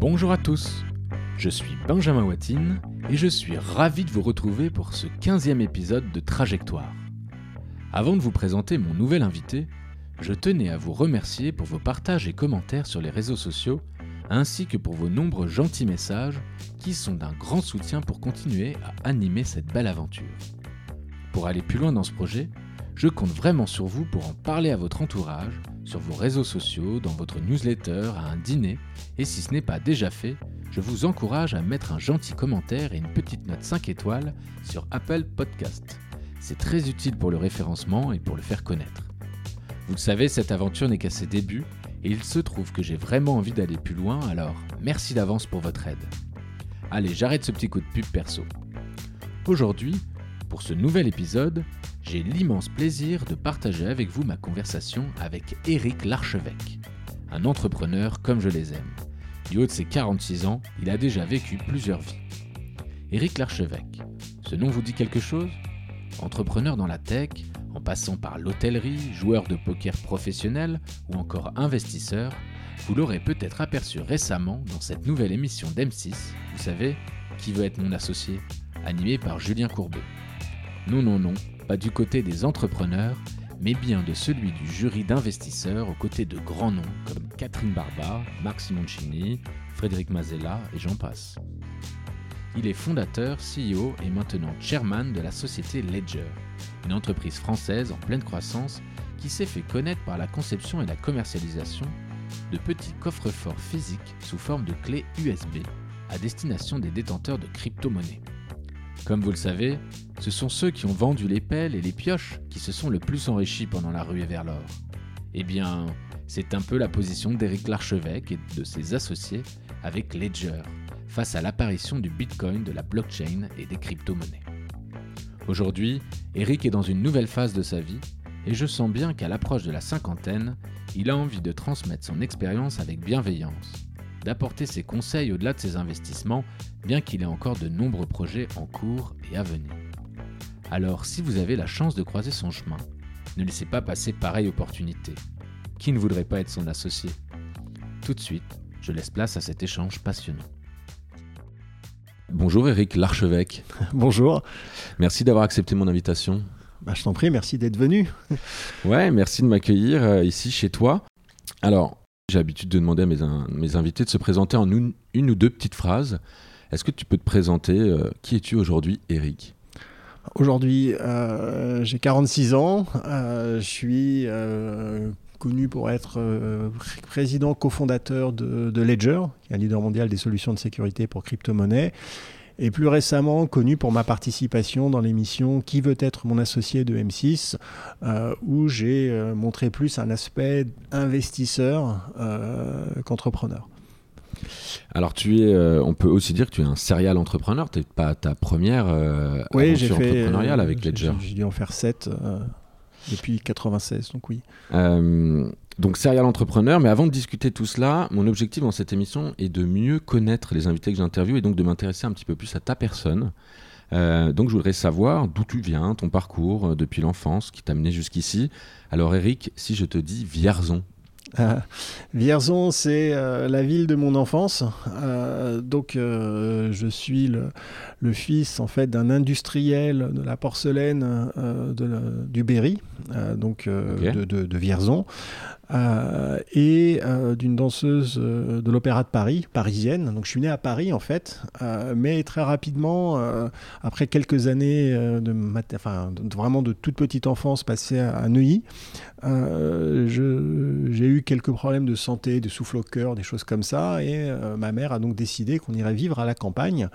Bonjour à tous, je suis Benjamin Watine et je suis ravi de vous retrouver pour ce 15e épisode de Trajectoire. Avant de vous présenter mon nouvel invité, je tenais à vous remercier pour vos partages et commentaires sur les réseaux sociaux, ainsi que pour vos nombreux gentils messages qui sont d'un grand soutien pour continuer à animer cette belle aventure. Pour aller plus loin dans ce projet, je compte vraiment sur vous pour en parler à votre entourage, sur vos réseaux sociaux, dans votre newsletter, à un dîner, et si ce n'est pas déjà fait, je vous encourage à mettre un gentil commentaire et une petite note 5 étoiles sur Apple Podcast. C'est très utile pour le référencement et pour le faire connaître. Vous le savez, cette aventure n'est qu'à ses débuts, et il se trouve que j'ai vraiment envie d'aller plus loin, alors merci d'avance pour votre aide. Allez, j'arrête ce petit coup de pub perso. Aujourd'hui, pour ce nouvel épisode, j'ai l'immense plaisir de partager avec vous ma conversation avec Éric Larchevêque, un entrepreneur comme je les aime. Du haut de ses 46 ans, il a déjà vécu plusieurs vies. Éric Larchevêque, ce nom vous dit quelque chose? Entrepreneur dans la tech, en passant par l'hôtellerie, joueur de poker professionnel ou encore investisseur, vous l'aurez peut-être aperçu récemment dans cette nouvelle émission d'M6, vous savez, Qui veut être mon associé, animée par Julien Courbet. Non, non, non, pas du côté des entrepreneurs, mais bien de celui du jury d'investisseurs aux côtés de grands noms comme Catherine Barba, Marc Simoncini, Frédéric Mazella et j'en passe. Il est fondateur, CEO et maintenant chairman de la société Ledger, une entreprise française en pleine croissance qui s'est fait connaître par la conception et la commercialisation de petits coffres-forts physiques sous forme de clés USB à destination des détenteurs de crypto-monnaies. Comme vous le savez, ce sont ceux qui ont vendu les pelles et les pioches qui se sont le plus enrichis pendant la ruée vers l'or. Eh bien, c'est un peu la position d'Éric Larchevêque et de ses associés avec Ledger, face à l'apparition du Bitcoin, de la blockchain et des crypto-monnaies. Aujourd'hui, Eric est dans une nouvelle phase de sa vie et je sens bien qu'à l'approche de la cinquantaine, il a envie de transmettre son expérience avec bienveillance, d'apporter ses conseils au-delà de ses investissements, bien qu'il ait encore de nombreux projets en cours et à venir. Alors si vous avez la chance de croiser son chemin, ne laissez pas passer pareille opportunité. Qui ne voudrait pas être son associé? Tout de suite, je laisse place à cet échange passionnant. Bonjour Eric Larchevêque. Bonjour. Merci d'avoir accepté mon invitation. Bah, je t'en prie, merci d'être venu. ouais, merci de m'accueillir euh, ici chez toi. Alors, j'ai l'habitude de demander à mes, invités de se présenter en une, ou deux petites phrases. Est-ce que tu peux te présenter euh, Qui es-tu aujourd'hui, Eric Aujourd'hui, euh, j'ai 46 ans. je suis connu pour être président cofondateur de, de, Ledger, qui est un leader mondial des solutions de sécurité pour crypto-monnaies et plus récemment connu pour ma participation dans l'émission Qui veut être mon associé de M6, euh, où j'ai euh, montré plus un aspect investisseur euh, qu'entrepreneur. Alors tu es, on peut aussi dire que tu es un serial entrepreneur. Tu n'es pas ta première oui, aventure entrepreneuriale avec Ledger. J'ai dû en faire sept depuis 96, donc oui. Donc serial entrepreneur, mais avant de discuter tout cela, mon objectif dans cette émission est de mieux connaître les invités que j'interviewe et donc de m'intéresser un petit peu plus à ta personne. Euh, donc je voudrais savoir d'où tu viens, ton parcours euh, depuis l'enfance qui t'a amené jusqu'ici. Alors Eric, si je te dis Vierzon, euh, Vierzon, c'est euh, la ville de mon enfance. Euh, donc, je suis le, fils en fait d'un industriel de la porcelaine de, du Berry, donc de, de, Vierzon, et d'une danseuse de l'Opéra de Paris, parisienne. Donc, je suis né à Paris en fait, mais très rapidement, après quelques années de, vraiment de toute petite enfance passée à, Neuilly, j'ai eu quelques problèmes de santé, de souffle au cœur, des choses comme ça. Et euh, ma mère a donc décidé qu'on irait vivre à la campagne.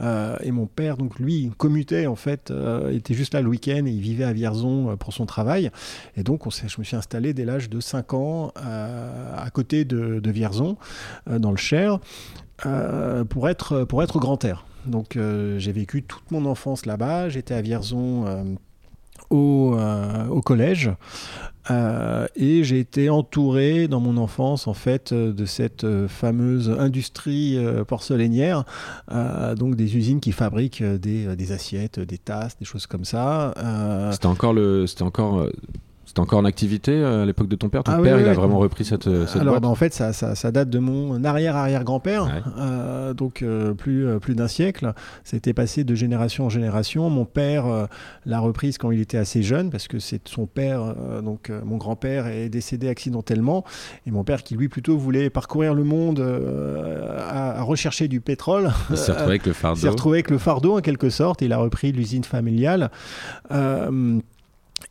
Euh, et mon père, donc lui, commutait en fait, euh, était juste là le week-end et il vivait à Vierzon pour son travail. Et donc on je me suis installé dès l'âge de 5 ans à côté de, Vierzon, dans le Cher, pour, être, pour être grand air. Donc j'ai vécu toute mon enfance là-bas. J'étais à Vierzon au, au, collège. Euh, et j'ai été entouré dans mon enfance en fait euh, de cette euh, fameuse industrie porcelainière, donc des usines qui fabriquent des, des, assiettes, des tasses, des choses comme ça. C'était encore le, c'était encore C'était encore en activité euh, à l'époque de ton père? Ton Ah père, oui, il a oui. vraiment repris cette, euh, cette Alors, boîte? bah, en fait, ça, ça, ça date de mon arrière-arrière-grand-père, Ouais. euh, donc euh, plus, euh, plus d'un siècle. C'était passé de génération en génération. Mon père l'a reprise quand il était assez jeune, parce que c'est son père, donc mon grand-père, est décédé accidentellement. Et mon père, qui lui plutôt voulait parcourir le monde à, à rechercher du pétrole, Il s'est retrouvé avec le s'est fardeau. retrouvé avec le fardeau en quelque sorte. Il a repris l'usine familiale.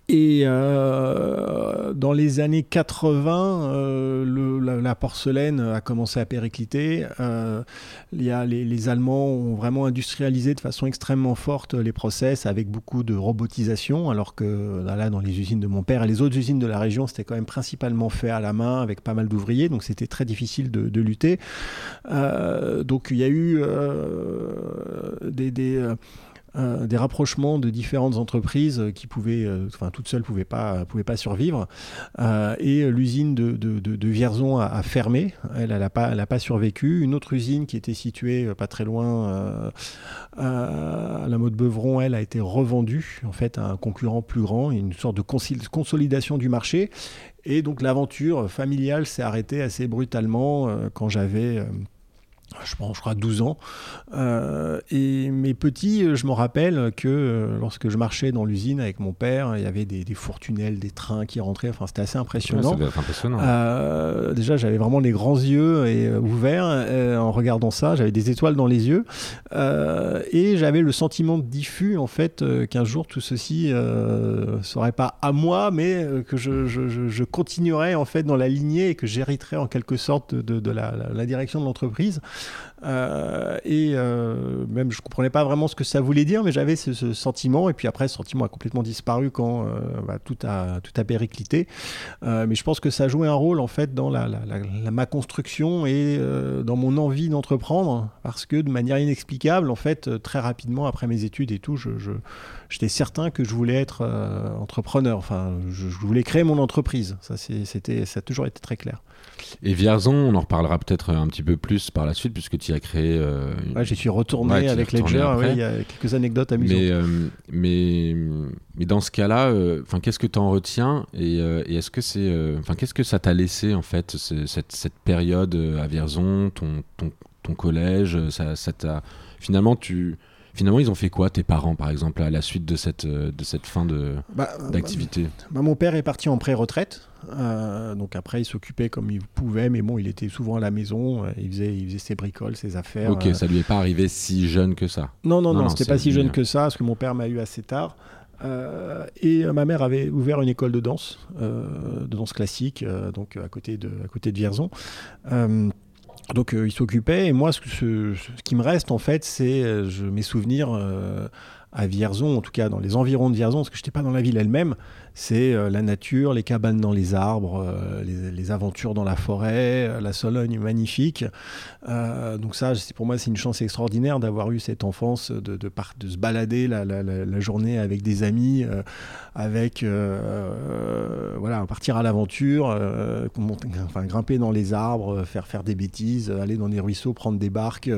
Et euh, dans les années 80, euh, la, la porcelaine a commencé à péricliter. Euh, y a les, Allemands ont vraiment industrialisé de façon extrêmement forte les process avec beaucoup de robotisation, alors que là, dans les usines de mon père et les autres usines de la région, c'était quand même principalement fait à la main avec pas mal d'ouvriers, donc c'était très difficile de, lutter. Donc il y a eu des, euh, des rapprochements de différentes entreprises qui pouvaient, euh, enfin toutes seules pouvaient pas, pouvaient pas survivre. Euh, et l'usine de, Vierzon a, fermé. Elle, elle a pas, a pas survécu. Une autre usine qui était située pas très loin, à la mode Beuvron, elle a été revendue en fait à un concurrent plus grand, une sorte de consolidation du marché. Et donc l'aventure familiale s'est arrêtée assez brutalement quand j'avais je pense, je crois, 12 ans. Euh, et mes petits, euh, je me rappelle que euh, lorsque je marchais dans l'usine avec mon père, il y avait des, des des trains qui rentraient. Enfin, c'était assez Ouais, impressionnant. ça doit être impressionnant. Euh, déjà, j'avais vraiment les grands yeux et, ouverts en regardant ça. J'avais des étoiles dans les yeux et j'avais le sentiment diffus en fait qu'un jour tout ceci euh, serait pas à moi, mais que je, je- je- je continuerais en fait dans la lignée et que j'hériterais en quelque sorte de, de la, la- la direction de l'entreprise. Euh, et euh, même je comprenais pas vraiment ce que ça voulait dire, mais j'avais ce, sentiment. Et puis après, ce sentiment a complètement disparu quand euh, bah, tout a tout a périclité. Mais je pense que ça jouait un rôle en fait dans la, ma construction et dans mon envie d'entreprendre, parce que de manière inexplicable, en fait, très rapidement après mes études et tout, je, j'étais certain que je voulais être entrepreneur. Enfin, je, je voulais créer mon entreprise. Ça, c'était, ça a toujours été très clair. Et Vierzon, on en reparlera peut-être un petit peu plus par la suite, puisque tu y as créé. euh, Ouais, j'y suis retourné Ouais, avec Ledger. ouais, Il y a quelques anecdotes amusantes. Mais, euh, mais, mais dans ce cas-là, euh, qu'est-ce que tu en retiens et, euh, et est-ce que c'est, euh, enfin, qu'est-ce que ça t'a laissé en fait ce- cette, cette période à Vierzon, ton, ton, ton collège, ça, ça t'a finalement tu, finalement ils ont fait quoi tes parents par exemple à la suite de cette, euh, de cette fin Bah, d'activité? Bah, mon père est parti en pré-retraite. Euh, donc après, il s'occupait comme il pouvait, mais bon, il était souvent à la maison. euh, Il faisait, il faisait ses bricoles, ses affaires. Ok, euh. ça lui est pas arrivé si jeune que ça? Non, non, Non, non, c'était pas si jeune que ça, parce que mon père m'a eu assez tard. Euh, et euh, ma mère avait ouvert une école de danse, euh, de danse classique, donc à côté de, à côté de Vierzon. Donc euh, il s'occupait, et moi, ce, qui me reste en fait, c'est euh, mes souvenirs euh, à Vierzon, en tout cas dans les environs de Vierzon, parce que je n'étais pas dans la ville elle-même, c'est euh, la nature, les cabanes dans les arbres, euh, les, aventures dans la forêt, euh, la Sologne magnifique. Donc ça, pour moi, c'est une chance extraordinaire d'avoir eu cette enfance, de, de, se balader la, journée avec des amis, avec voilà, partir à l'aventure, enfin, grimper dans les arbres, faire faire des bêtises, aller dans des ruisseaux, prendre des barques,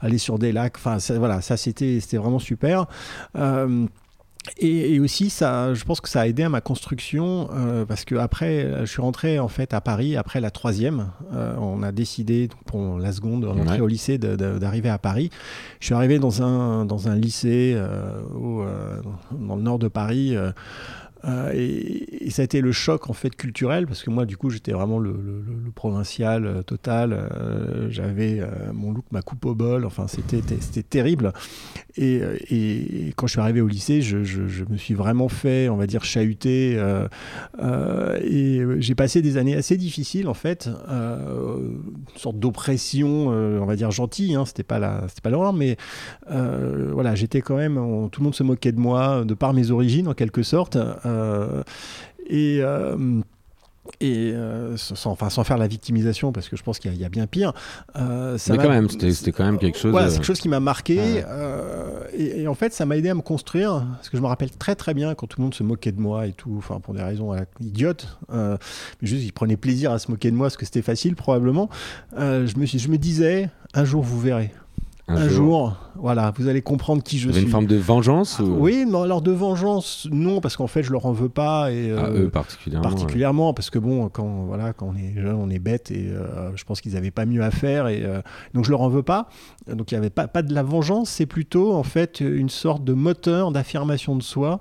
aller sur des lacs. Enfin, ça, voilà, ça c'était c'était vraiment super. Et, et aussi, ça, je pense que ça a aidé à ma construction euh, parce que après, je suis rentré en fait à Paris après la troisième. Euh, on a décidé donc, pour la seconde rentrée Ouais. au lycée d'arriver à Paris. Je suis arrivé dans un dans un lycée euh, au, euh, dans le nord de Paris. Euh, et, ça a été le choc en fait culturel parce que moi du coup j'étais vraiment le, provincial euh, total. Euh, j'avais mon look ma coupe au bol. Enfin c'était terrible. Et, quand je suis arrivé au lycée je, me suis vraiment fait on va dire chahuter. Et j'ai passé des années assez difficiles en fait. Une sorte d'oppression on va dire gentille hein, c'était pas la c'était pas l'horreur mais voilà j'étais quand même tout le monde se moquait de moi de par mes origines en quelque sorte et euh, et euh, sans, enfin, sans faire la victimisation, parce que je pense qu'il y, a- il y a bien pire. euh, ça Mais m'a- quand même, c'était quand même quelque chose. Voilà, euh, c'est quelque chose qui m'a marqué. Ouais. euh, et, et en fait, ça m'a aidé à me construire. Parce que je me rappelle très très bien quand tout le monde se moquait de moi et tout, enfin pour des raisons idiotes. euh, mais juste, ils prenaient plaisir à se moquer de moi parce que c'était facile probablement. Euh, je, me, suis- je me disais, un jour vous verrez. Un, jour. voilà, vous allez comprendre qui je suis. une forme de vengeance ou... Oui, non, alors de vengeance, non, parce qu'en fait, je leur en veux pas. Et, Ah, euh, eux particulièrement. ouais. particulièrement parce que bon quand voilà quand on est jeune on est bête et euh, je pense qu'ils avaient pas mieux à faire et euh, donc je leur en veux pas donc il y avait pas pas de la vengeance c'est plutôt en fait une sorte de moteur d'affirmation de soi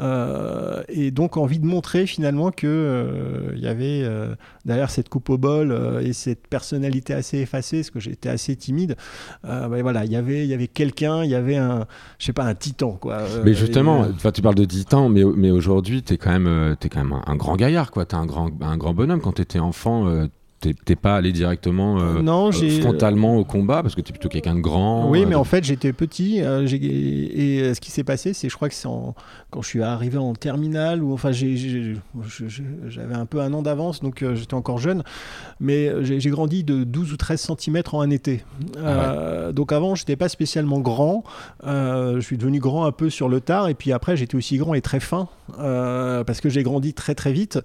euh, et donc envie de montrer finalement que euh, il y avait euh, derrière cette coupe au bol euh, et cette personnalité assez effacée parce que j'étais assez timide euh, ben voilà il y avait il y avait quelqu'un il y avait un je sais pas un titan quoi Euh, Mais justement, et, euh, tu parles de titan, mais, mais aujourd'hui, t'es quand même, euh, t'es quand même un, un grand gaillard, quoi. T'es un grand, un grand bonhomme. Quand t'étais enfant, euh, t'es pas allé directement euh, non euh, frontalement au combat parce que t'es plutôt quelqu'un de grand. Oui, euh, mais de- en fait, j'étais petit euh, et euh, ce qui s'est passé, c'est, je crois que c'est en- quand je suis arrivé en terminale ou enfin, j'avais un peu un an d'avance, donc euh, j'étais encore jeune, mais euh, j'ai grandi de 12 ou 13 cm en un été. Ah Euh, Donc avant, j'étais pas spécialement grand. Euh, je suis devenu grand un peu sur le tard, et puis après, j'étais aussi grand et très fin euh, parce que j'ai grandi très très vite.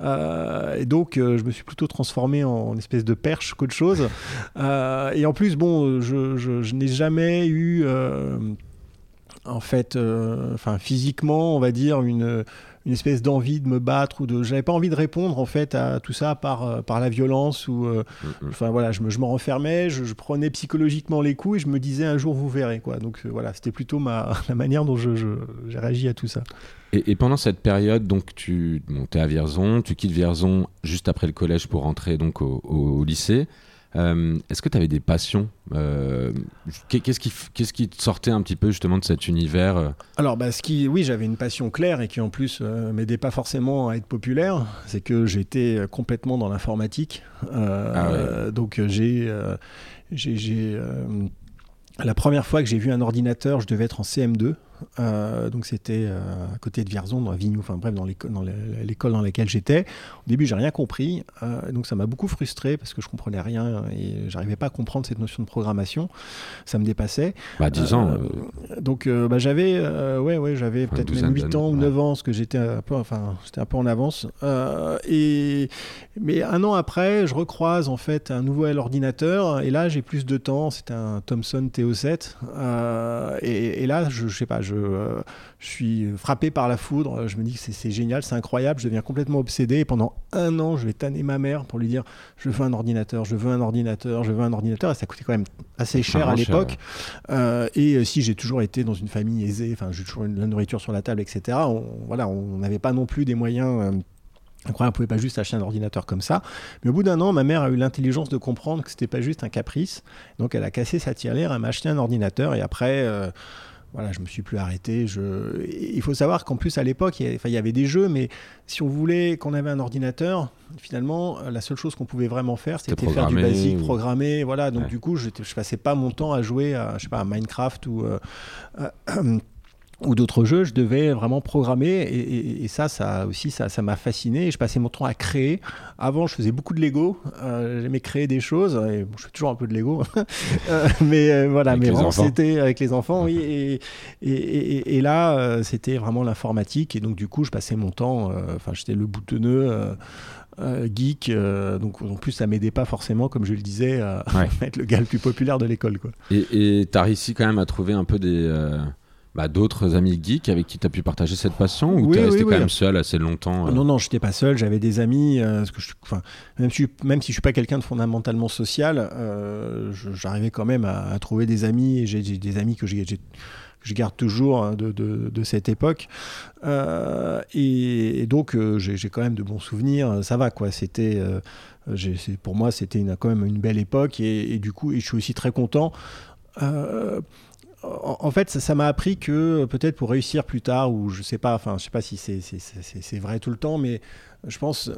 Euh, et donc, euh, je me suis plutôt transformé en espèce de perche qu'autre chose. Euh, et en plus, bon, je, je- je n'ai jamais eu, euh, en fait, euh, enfin physiquement, on va dire, une, une espèce d'envie de me battre ou de. J'avais pas envie de répondre en fait à tout ça par, euh, par la violence ou. euh, Mm. Enfin voilà, je me, je me renfermais, je, je prenais psychologiquement les coups et je me disais un jour vous verrez quoi. Donc euh, voilà, c'était plutôt ma, la manière dont je, j'ai réagi à tout ça. Et, et pendant cette période, donc tu es à Vierzon, tu quittes Vierzon juste après le collège pour rentrer donc au, au- au lycée. Euh, Est-ce que tu avais des passions Euh, qu'est- Qu'est-ce qui, te sortait un petit peu justement de cet univers euh Alors, bah, ce qui, oui, j'avais une passion claire et qui en plus euh, m'aidait pas forcément à être populaire, c'est que j'étais complètement dans l'informatique. Ah ouais. donc j'ai, la première fois que j'ai vu un ordinateur, je devais être en CM2. Euh, donc c'était euh, à côté de Vierzon, dans Vignoux, enfin bref, dans l'école dans laquelle j'étais. Au début, j'ai rien compris, euh, donc ça m'a beaucoup frustré parce que je comprenais rien et j'arrivais pas à comprendre cette notion de programmation. Ça me dépassait. Bah 10 ans. Donc bah, j'avais ouais ouais j'avais Enfin, peut-être même douzaine 8 ans ou d'années, 9 ans parce que j'étais un peu enfin j'étais un peu en avance et mais un an après je recroise en fait un nouvel ordinateur et là j'ai plus de temps c'était un Thomson TO7 euh, et, et là je, je sais pas je, euh, je suis frappé par la foudre je me dis que c'est- génial c'est incroyable je deviens complètement obsédé et pendant un an je vais tanner ma mère pour lui dire je veux un ordinateur je veux un ordinateur je veux un ordinateur et ça coûtait quand même assez cher à l'époque euh, et euh, si j'ai toujours été dans une famille aisée, enfin j'ai toujours eu de la nourriture sur la table, etc. On, voilà, on n'avait pas non plus des moyens. euh, incroyables, on pouvait pas juste acheter un ordinateur comme ça. Mais au bout d'un an, ma mère a eu l'intelligence de comprendre que c'était pas juste un caprice. Donc elle a cassé sa tirelire, elle m'a acheté un ordinateur et après. euh, voilà, je me suis plus arrêté. Je... Il faut savoir qu'en plus à l'époque, il y avait- enfin, il y avait des jeux, mais si on voulait qu'on avait un ordinateur, finalement, la seule chose qu'on pouvait vraiment faire, C'était faire du basique, ou- programmer. Voilà, donc Ouais. du coup, j'étais- je passais pas mon temps à jouer à, je sais pas, à Minecraft ou euh, euh, ou d'autres jeux, je devais vraiment programmer et, et- et ça, ça aussi, ça, ça m'a fasciné. Et je passais mon temps à créer. Avant, je faisais beaucoup de Lego. Euh, J'aimais créer des choses. Et bon, je fais toujours un peu de Lego, Euh, mais euh, voilà. Avec mais c'était avec les enfants, oui. Et, là, euh, c'était vraiment l'informatique. Et donc, du coup, je passais mon temps. Enfin, j'étais le boutonneux. euh, geek, euh, donc en plus ça m'aidait pas forcément, comme je le disais, à Ouais. être le gars le plus populaire de l'école. Quoi. Et tu as réussi quand même à trouver un peu des. Bah, d'autres amis geeks avec qui tu as pu partager cette passion ou Oui, t'es resté oui, quand oui. même seul assez longtemps euh Non, non, j'étais pas seul, j'avais des amis. euh, parce que je, enfin, même, si, même si je suis pas quelqu'un de fondamentalement social, euh, je- j'arrivais quand même à, à trouver des amis. Et j'ai des amis que j'ai- que je garde toujours hein, de, de- de cette époque. Euh, et, et donc, euh, j'ai quand même de bons souvenirs. Ça va, quoi. C'était. euh, pour moi, c'était quand même une belle époque. Et, et du coup, et je suis aussi très content. Euh, en fait, ça m'a appris que peut-être pour réussir plus tard, ou je sais pas, enfin, je sais pas si c'est vrai tout le temps, mais je pense,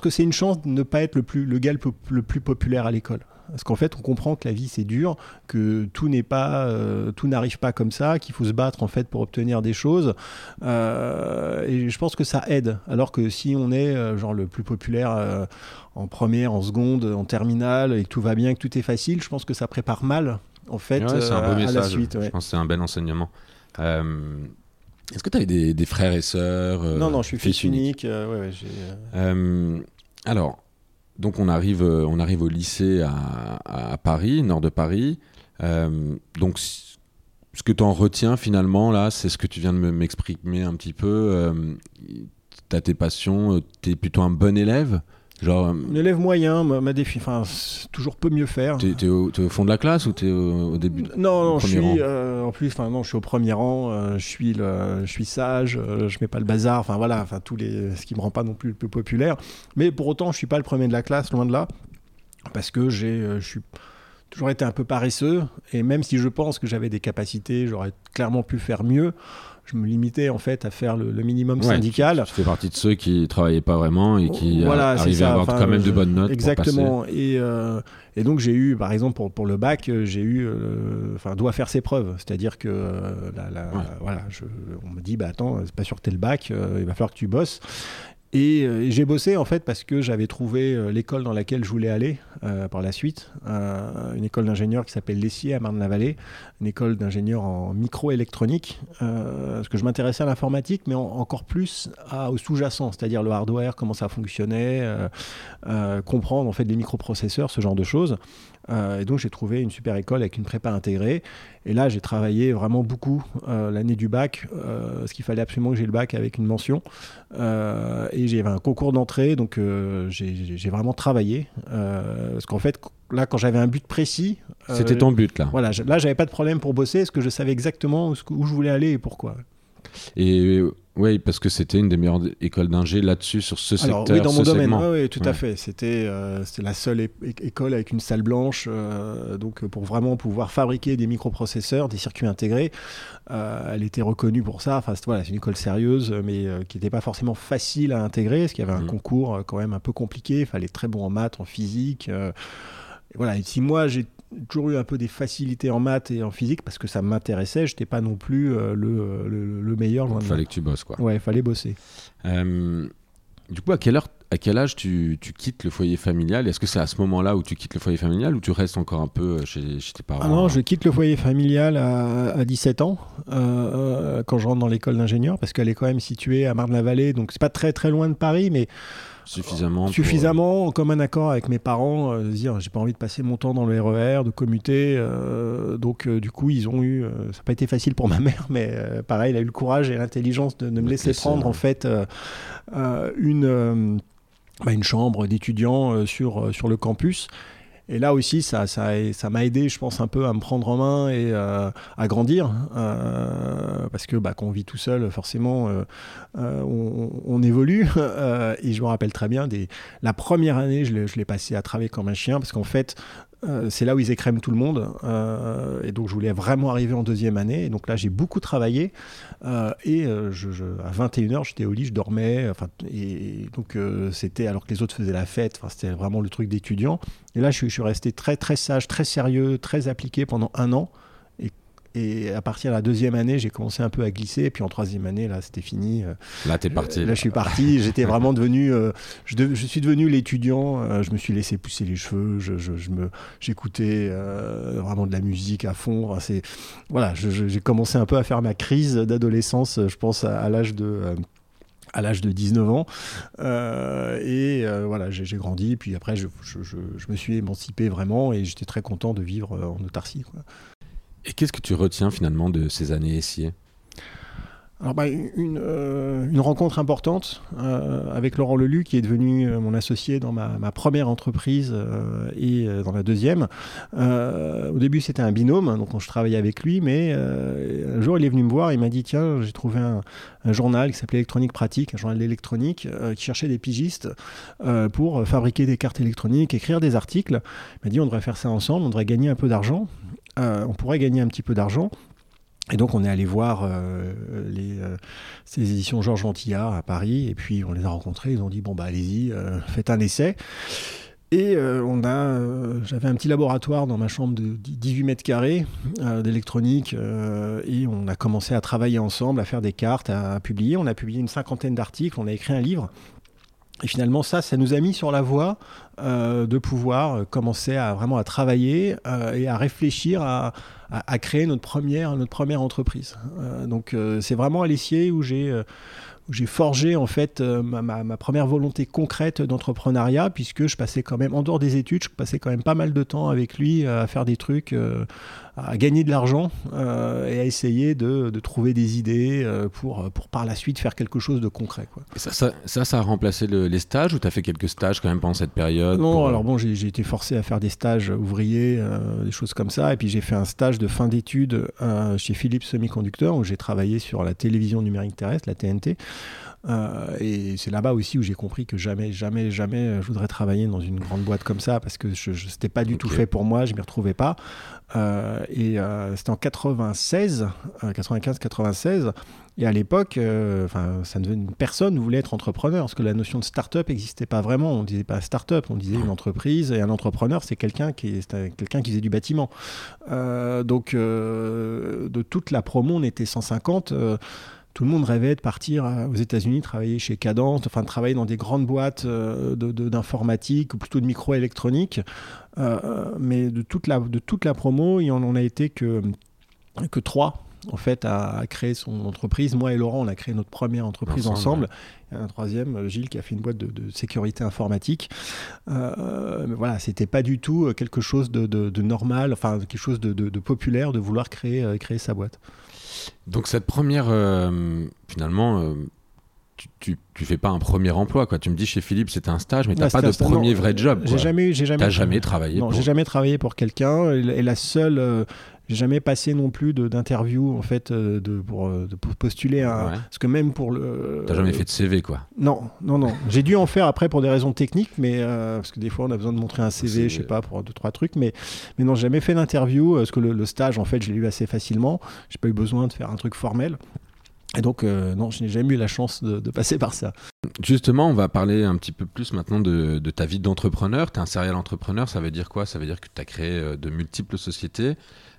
que c'est une chance de ne pas être le, plus, le gars le, plus populaire à l'école. Parce qu'en fait, on comprend que la vie c'est dur, que tout n'est pas, euh, tout n'arrive pas comme ça, qu'il faut se battre en fait pour obtenir des choses. Euh, et je pense que ça aide. Alors que si on est euh, genre le plus populaire euh, en première, en seconde, en terminale, et que tout va bien, que tout est facile, je pense que ça prépare mal en fait Ouais, c'est un euh, beau à message. la suite. Je pense que c'est un bel enseignement. Euh, Est-ce que tu avais des, des frères et sœurs euh, non, non, je suis fils unique. ouais, alors, donc on arrive, on arrive au lycée à, à Paris, nord de Paris. donc, ce que tu en retiens finalement, là, c'est ce que tu viens de m'exprimer un petit peu. tu as tes passions, tu es plutôt un bon élève? Genre, un euh, élève moyen, ma, défi, enfin, toujours peut mieux faire. T'es es au, fond de la classe ou t'es au, au début Non, non, je suis euh, en plus, enfin non, je suis au premier rang. Euh, je suis le, je suis sage, je mets pas le bazar. Enfin voilà, enfin tous les, ce qui me rend pas non plus le plus populaire. Mais pour autant, je suis pas le premier de la classe, loin de là, parce que j'ai, je suis toujours été un peu paresseux. Et même si je pense que j'avais des capacités, j'aurais clairement pu faire mieux je me limitais en fait à faire le, minimum syndical. Tu fais partie de ceux qui travaillaient pas vraiment et qui voilà, arrivaient à avoir quand même de bonnes notes. Exactement. Et, euh, et, donc j'ai eu, par exemple pour, pour le bac, j'ai eu, euh, enfin doit faire ses preuves. C'est-à-dire que euh, voilà, je, on me dit bah attends, c'est pas sûr que tu le bac, il va falloir que tu bosses. Euh, et, j'ai bossé en fait parce que j'avais trouvé euh, l'école dans laquelle je voulais aller euh, par la suite, une école d'ingénieur qui s'appelle Lessier à Marne-la-Vallée, une école d'ingénieur en microélectronique, parce que je m'intéressais à l'informatique, mais encore plus au sous-jacent, c'est-à-dire le hardware, comment ça fonctionnait, comprendre en fait des microprocesseurs, ce genre de choses. Et donc j'ai trouvé une super école avec une prépa intégrée. Et là, j'ai travaillé vraiment beaucoup l'année du bac, parce qu'il fallait absolument que j'ai le bac avec une mention. et j'ai un concours d'entrée, donc euh, j'ai vraiment travaillé. Euh, parce qu'en fait, là, quand j'avais un but précis. Euh, C'était ton but, là. Voilà, là, j'avais pas de problème pour bosser, parce que je savais exactement où, où je voulais aller et pourquoi. Et oui, parce que c'était une des meilleures écoles d'ingé là-dessus, sur ce secteur. Oui, dans mon domaine, oui, tout à fait. C'était euh, la seule école avec une salle blanche, euh, donc pour vraiment pouvoir fabriquer des microprocesseurs, des circuits intégrés. Euh, elle était reconnue pour ça. Enfin, voilà, c'est une école sérieuse, mais qui n'était pas forcément facile à intégrer, parce qu'il y avait un mmh. concours quand même un peu compliqué. Il fallait être très bon en maths, en physique. voilà, et si moi j'ai toujours eu un peu des facilités en maths et en physique parce que ça m'intéressait. Je n'étais pas non plus euh, le, le, meilleur. Il fallait que tu bosses, quoi. Ouais, il fallait bosser. Euh, du coup, à quelle heure à quel âge tu, tu quittes le foyer familial? Est-ce que c'est à ce moment-là où tu quittes le foyer familial ou tu restes encore un peu euh, chez, tes parents? Ah Non, je quitte le foyer familial à, à 17 ans, quand je rentre dans l'école d'ingénieur, parce qu'elle est quand même située à Marne-la-Vallée, donc c'est pas très très loin de Paris, mais Suffisamment. Suffisamment, comme un accord avec mes parents, euh, dire j'ai pas envie de passer mon temps dans le RER, de commuter. Euh, donc, euh, du coup, ils ont eu. ça n'a pas été facile pour ma mère, mais pareil, il a eu le courage et l'intelligence de, me laisser prendre, en fait, une. Bah, une chambre d'étudiant sur, sur le campus et là aussi, ça, ça, ça m'a aidé, je pense, un peu à me prendre en main et euh, à grandir. Euh, parce que bah, quand on vit tout seul, forcément, euh, on, évolue. et je me rappelle très bien, des, la première année, je l'ai passé à travailler comme un chien. Parce qu'en fait, euh, c'est là où ils écrèment tout le monde. Euh, et donc, je voulais vraiment arriver en deuxième année. Et donc là, j'ai beaucoup travaillé. Euh, et à 21h, j'étais au lit, je dormais. Et, donc, c'était alors que les autres faisaient la fête. C'était vraiment le truc d'étudiant. Et là, je, je, suis resté très, très sage, très sérieux, très appliqué pendant un an. Et à partir de la deuxième année, j'ai commencé un peu à glisser. Et puis en troisième année, là, c'était fini. Euh, là, t'es parti. là, je suis parti. J'étais vraiment devenu. Euh, je, je, suis devenu l'étudiant. Euh, je me suis laissé pousser les cheveux. Je, je, me, j'écoutais vraiment de la musique à fond. c'est, voilà, j'ai commencé un peu à faire ma crise d'adolescence, je pense, à, l'âge de à l'âge de 19 ans. et voilà, j'ai grandi. Puis après, je, je, je, me suis émancipé vraiment et j'étais très content de vivre en autarcie. Quoi. Et qu'est-ce que tu retiens finalement de ces années essiers alors bah, une, euh, rencontre importante euh, avec Laurent Lelu qui est devenu euh, mon associé dans ma, première entreprise et dans la deuxième. au début c'était un binôme, donc je travaillais avec lui, mais un jour il est venu me voir, il m'a dit tiens j'ai trouvé un, un, journal qui s'appelait Électronique Pratique, un journal d'électronique qui cherchait des pigistes pour fabriquer des cartes électroniques, écrire des articles. Il m'a dit on devrait faire ça ensemble, on devrait gagner un peu d'argent. On pourrait gagner un petit peu d'argent. Et donc on est allé voir euh, les, euh, ces éditions Georges Ventillard à Paris, et puis on les a rencontrés, ils ont dit bon bah allez-y, euh, faites un essai. Et on a, j'avais un petit laboratoire dans ma chambre de 18 mètres carrés d'électronique, et on a commencé à travailler ensemble, à faire des cartes, à, publier. On a publié une cinquantaine d'articles, on a écrit un livre. Et finalement, ça, ça nous a mis sur la voie de pouvoir commencer à vraiment à travailler et à réfléchir à, créer notre première, notre première entreprise. Euh, donc euh, c'est vraiment à l'essier où j'ai euh, forgé en fait ma, première volonté concrète d'entrepreneuriat, puisque je passais quand même, en dehors des études, je passais quand même pas mal de temps avec lui à faire des trucs à gagner de l'argent euh, et à essayer de, de trouver des idées euh, pour, pour par la suite faire quelque chose de concret. Quoi. ça, ça, ça, a remplacé les stages ou tu as fait quelques stages quand même pendant cette période Non, alors bon, j'ai été forcé à faire des stages ouvriers, euh, des choses comme ça. Et puis j'ai fait un stage de fin d'études chez Philips Semiconductor où j'ai travaillé sur la télévision numérique terrestre, la TNT. Euh, et c'est là-bas aussi où j'ai compris que jamais, jamais, jamais je voudrais travailler dans une grande boîte comme ça parce que je, je c'était pas du tout fait pour moi, je m'y retrouvais pas. Euh, et euh, c'était en 96, 95-96. Et à l'époque, enfin, ça ne voulait être entrepreneur parce que la notion de start-up n'existait pas vraiment. On disait pas start-up, on disait une entreprise et un entrepreneur, c'est quelqu'un qui quelqu'un qui faisait du bâtiment. donc, de toute la promo, on était 150 tout le monde rêvait de partir euh, aux États-Unis, travailler chez Cadence, enfin de travailler dans des grandes boîtes euh, d'informatique ou plutôt de microélectronique. Euh, mais de toute, la, de toute la promo, il en a été que, que trois en fait, à, créer son entreprise. Moi et Laurent, on a créé notre première entreprise ensemble. Il y a un troisième, Gilles, qui a fait une boîte de, sécurité informatique. mais voilà, c'était pas du tout quelque chose de, de, normal, enfin quelque chose de, populaire de vouloir créer, créer sa boîte. Donc cette première, euh, finalement, tu, tu, fais pas un premier emploi, quoi. Tu me dis chez Philippe c'était un stage, mais tu n'as pas de premier vrai job. J'ai jamais, j'ai jamais, jamais travaillé. Non, j'ai jamais travaillé pour quelqu'un. Et la seule, euh, j'ai jamais passé non plus d'interview en fait euh, de, pour, euh, de, postuler un. Parce que même pour le. T'as jamais fait de CV quoi Non, non, non. j'ai dû en faire après pour des raisons techniques, mais euh, parce que des fois on a besoin de montrer un CV, je sais pas, pour deux trois trucs, mais mais non, j'ai jamais fait d'interview parce que le, stage en fait je l'ai eu assez facilement. J'ai pas eu besoin de faire un truc formel. Et donc, non, je n'ai jamais eu la chance de, de, passer par ça. Justement, on va parler un petit peu plus maintenant de, de ta vie d'entrepreneur. Tu es un serial entrepreneur, ça veut dire quoi? Ça veut dire que tu as créé de multiples sociétés.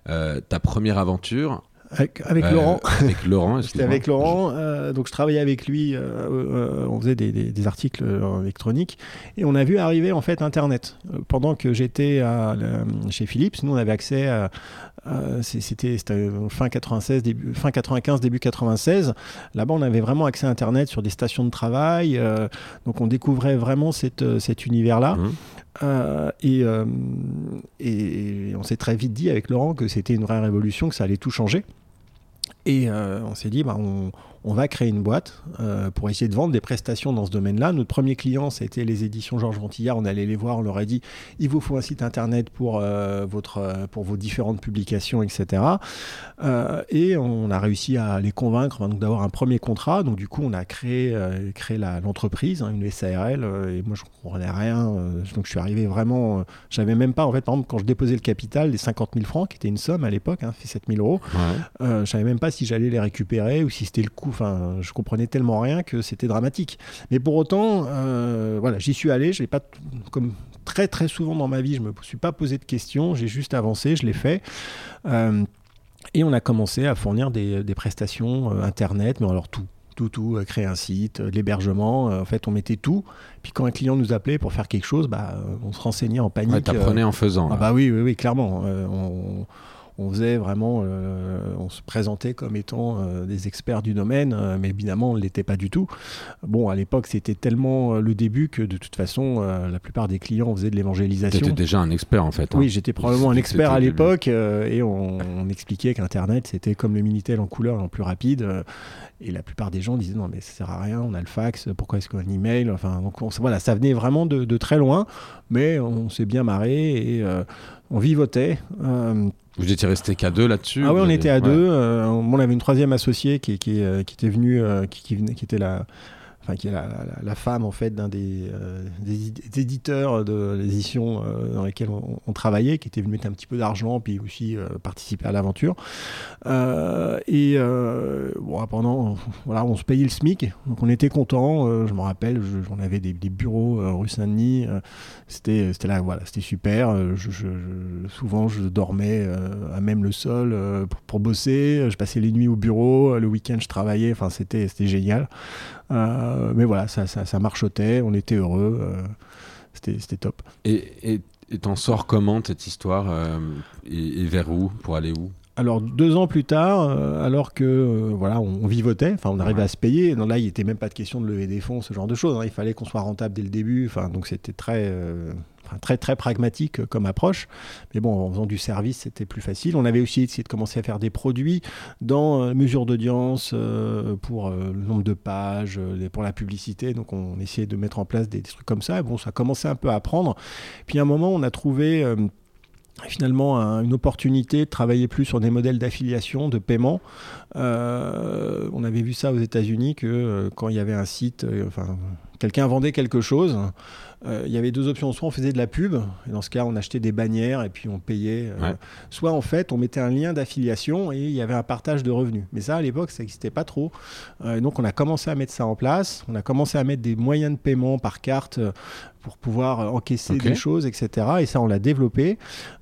Euh, ta première aventure avec, avec, Laurent. Avec Laurent, C'était avec Laurent. Euh, donc je travaillais avec lui. Euh, on faisait des, des, articles électroniques et on a vu arriver en fait Internet. pendant que j'étais chez Philips, nous on avait accès à, c'était fin 96, début, fin 95, début 96. Là-bas, on avait vraiment accès à Internet sur des stations de travail. donc, on découvrait vraiment cette, cet univers-là. Mmh. Euh, et, euh, et, on s'est très vite dit avec Laurent que c'était une vraie révolution, que ça allait tout changer. Et euh, on s'est dit, bah, on, on va créer une boîte euh, pour essayer de vendre des prestations dans ce domaine-là. Notre premier client, c'était les éditions Georges Ventillard. On allait les voir, on leur a dit il vous faut un site internet pour, euh, votre, euh, pour vos différentes publications, etc. et on a réussi à les convaincre d'avoir un premier contrat. Donc, du coup, on a créé, créé l'entreprise, hein, une SARL. et moi, je ne comprenais rien. donc, je suis arrivé vraiment. je n'avais même pas, en fait, par exemple, quand je déposais le capital, les 50 000 francs, qui était une somme à l'époque, hein, fait 7 000 euros, je ne savais même pas si j'allais les récupérer ou si c'était le coût Enfin, je comprenais tellement rien que c'était dramatique. Mais pour autant, euh, voilà, j'y suis allé. Je pas, comme très très souvent dans ma vie, je me suis pas posé de questions. J'ai juste avancé, je l'ai fait. Euh, et on a commencé à fournir des, prestations euh, internet, mais alors tout, tout, tout, créer un site, l'hébergement. en fait, on mettait tout. Puis quand un client nous appelait pour faire quelque chose, bah, on se renseignait en panique. Ouais, t'apprenais en faisant. Ah bah oui, oui, oui, clairement. on, on faisait vraiment, euh, on se présentait comme étant euh, des experts du domaine, euh, mais évidemment, on ne l'était pas du tout. Bon, à l'époque, c'était tellement le début que de toute façon, la plupart des clients faisaient de l'évangélisation. Tu étais déjà un expert en fait. Hein. Oui, j'étais probablement un expert à l'époque et on, expliquait qu'Internet, c'était comme le Minitel en couleur en plus rapide. Et la plupart des gens disaient non, mais ça sert à rien, on a le fax, pourquoi est-ce qu'on a un email Enfin, donc voilà, ça venait vraiment de, très loin, mais on s'est bien marré et on vivotait. Vous étiez resté qu'à deux là-dessus Ah oui, on était à deux. Euh, on avait une troisième associée qui, qui, euh, qui était venue, euh, qui, qui, qui était la, enfin qui est la, femme en fait d'un des, euh, éditeurs de l'édition euh, dans lesquels on, travaillait, qui était venu mettre un petit peu d'argent puis aussi euh, participer à l'aventure. et bon, pendant, voilà, on se payait le SMIC, donc on était content. je me rappelle, j'en avais des, bureaux rue Saint-Denis. c'était, c'était là, voilà, c'était super. Souvent, je dormais à même le sol pour, pour, bosser. Je passais les nuits au bureau. Le week-end, je travaillais. Enfin, c'était, c'était génial. Euh, mais voilà, ça, ça, ça, marchotait, on était heureux, euh, c'était top. Et t'en sors comment cette histoire euh, et, vers où Pour aller où? Alors deux ans plus tard, euh, alors que euh, voilà, on, vivotait, enfin on arrivait à se payer. Non, là, il n'était même pas de question de lever des fonds, ce genre de choses. Hein. Il fallait qu'on soit rentable dès le début. Enfin, donc c'était très, euh, très très pragmatique comme approche. Mais bon, en faisant du service, c'était plus facile. On avait aussi essayé de commencer à faire des produits dans mesure d'audience pour le nombre de pages, pour la publicité. Donc on essayait de mettre en place des, des trucs comme ça. Et bon, ça commençait un peu à prendre. Puis à un moment, on a trouvé finalement une opportunité de travailler plus sur des modèles d'affiliation, de paiement. Euh, on avait vu ça aux États-Unis que euh, quand il y avait un site, euh, enfin, quelqu'un vendait quelque chose, il y avait deux options. Soit on faisait de la pub, et dans ce cas, on achetait des bannières et puis on payait. Soit en fait, on mettait un lien d'affiliation et il y avait un partage de revenus. Mais ça, à l'époque, ça n'existait pas trop. donc on a commencé à mettre ça en place. On a commencé à mettre des moyens de paiement par carte pour pouvoir encaisser des choses, etc. Et ça, on l'a développé.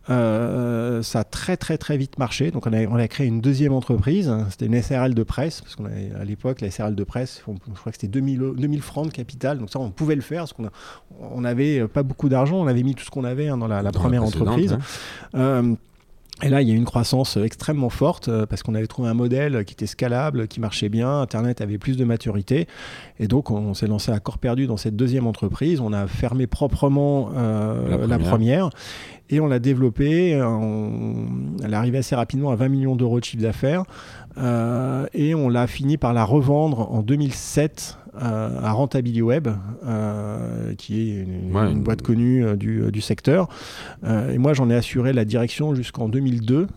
Euh, ça a très très très vite marché. Donc on a, on a créé une deuxième entreprise. C'était une SRL de presse, parce qu'à l'époque, la SRL de presse, je crois que c'était 2000, 2000 francs de capital. Donc ça, on pouvait le faire, parce qu'on on n'avait pas beaucoup d'argent. On avait mis tout ce qu'on avait hein, dans la, première entreprise. Euh, et là, il y a eu une croissance extrêmement forte euh, parce qu'on avait trouvé un modèle qui était scalable, qui marchait bien, Internet avait plus de maturité. Et donc, on, s'est lancé à corps perdu dans cette deuxième entreprise. On a fermé proprement euh, la, première. et on l'a développée. Elle est arrivée assez rapidement à 20 millions d'euros de chiffre d'affaires. Euh, et on l'a fini par la revendre en 2007 à Rentability Web, euh, qui est une, boîte connue euh, du, du, secteur. Euh, et moi, j'en ai assuré la direction jusqu'en 2002,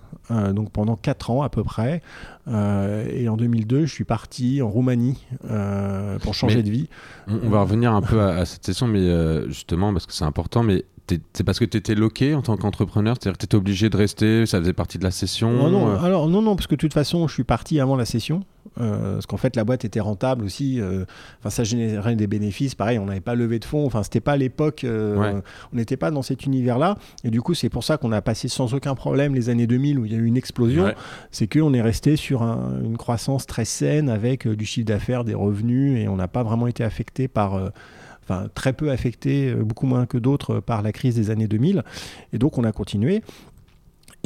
donc pendant 4 ans à peu près. et en 2002, je suis parti en Roumanie pour changer de vie. On, va revenir un peu à, cette session, mais justement, parce que c'est important, mais c'est parce que tu étais loqué en tant qu'entrepreneur C'est-à-dire que tu étais obligé de rester Ça faisait partie de la session non, non, alors, non, non, parce que de toute façon, je suis parti avant la session. Euh, parce qu'en fait, la boîte était rentable aussi. Euh, enfin, ça générait des bénéfices. Pareil, on n'avait pas levé de fonds. Enfin, c'était pas l'époque. Euh, on n'était pas dans cet univers-là. Et du coup, c'est pour ça qu'on a passé sans aucun problème les années 2000 où il y a eu une explosion. C'est qu'on est resté sur une croissance très saine avec du chiffre d'affaires, des revenus, et on n'a pas vraiment été affecté par enfin très peu affecté, beaucoup moins que d'autres par la crise des années 2000. Et donc on a continué.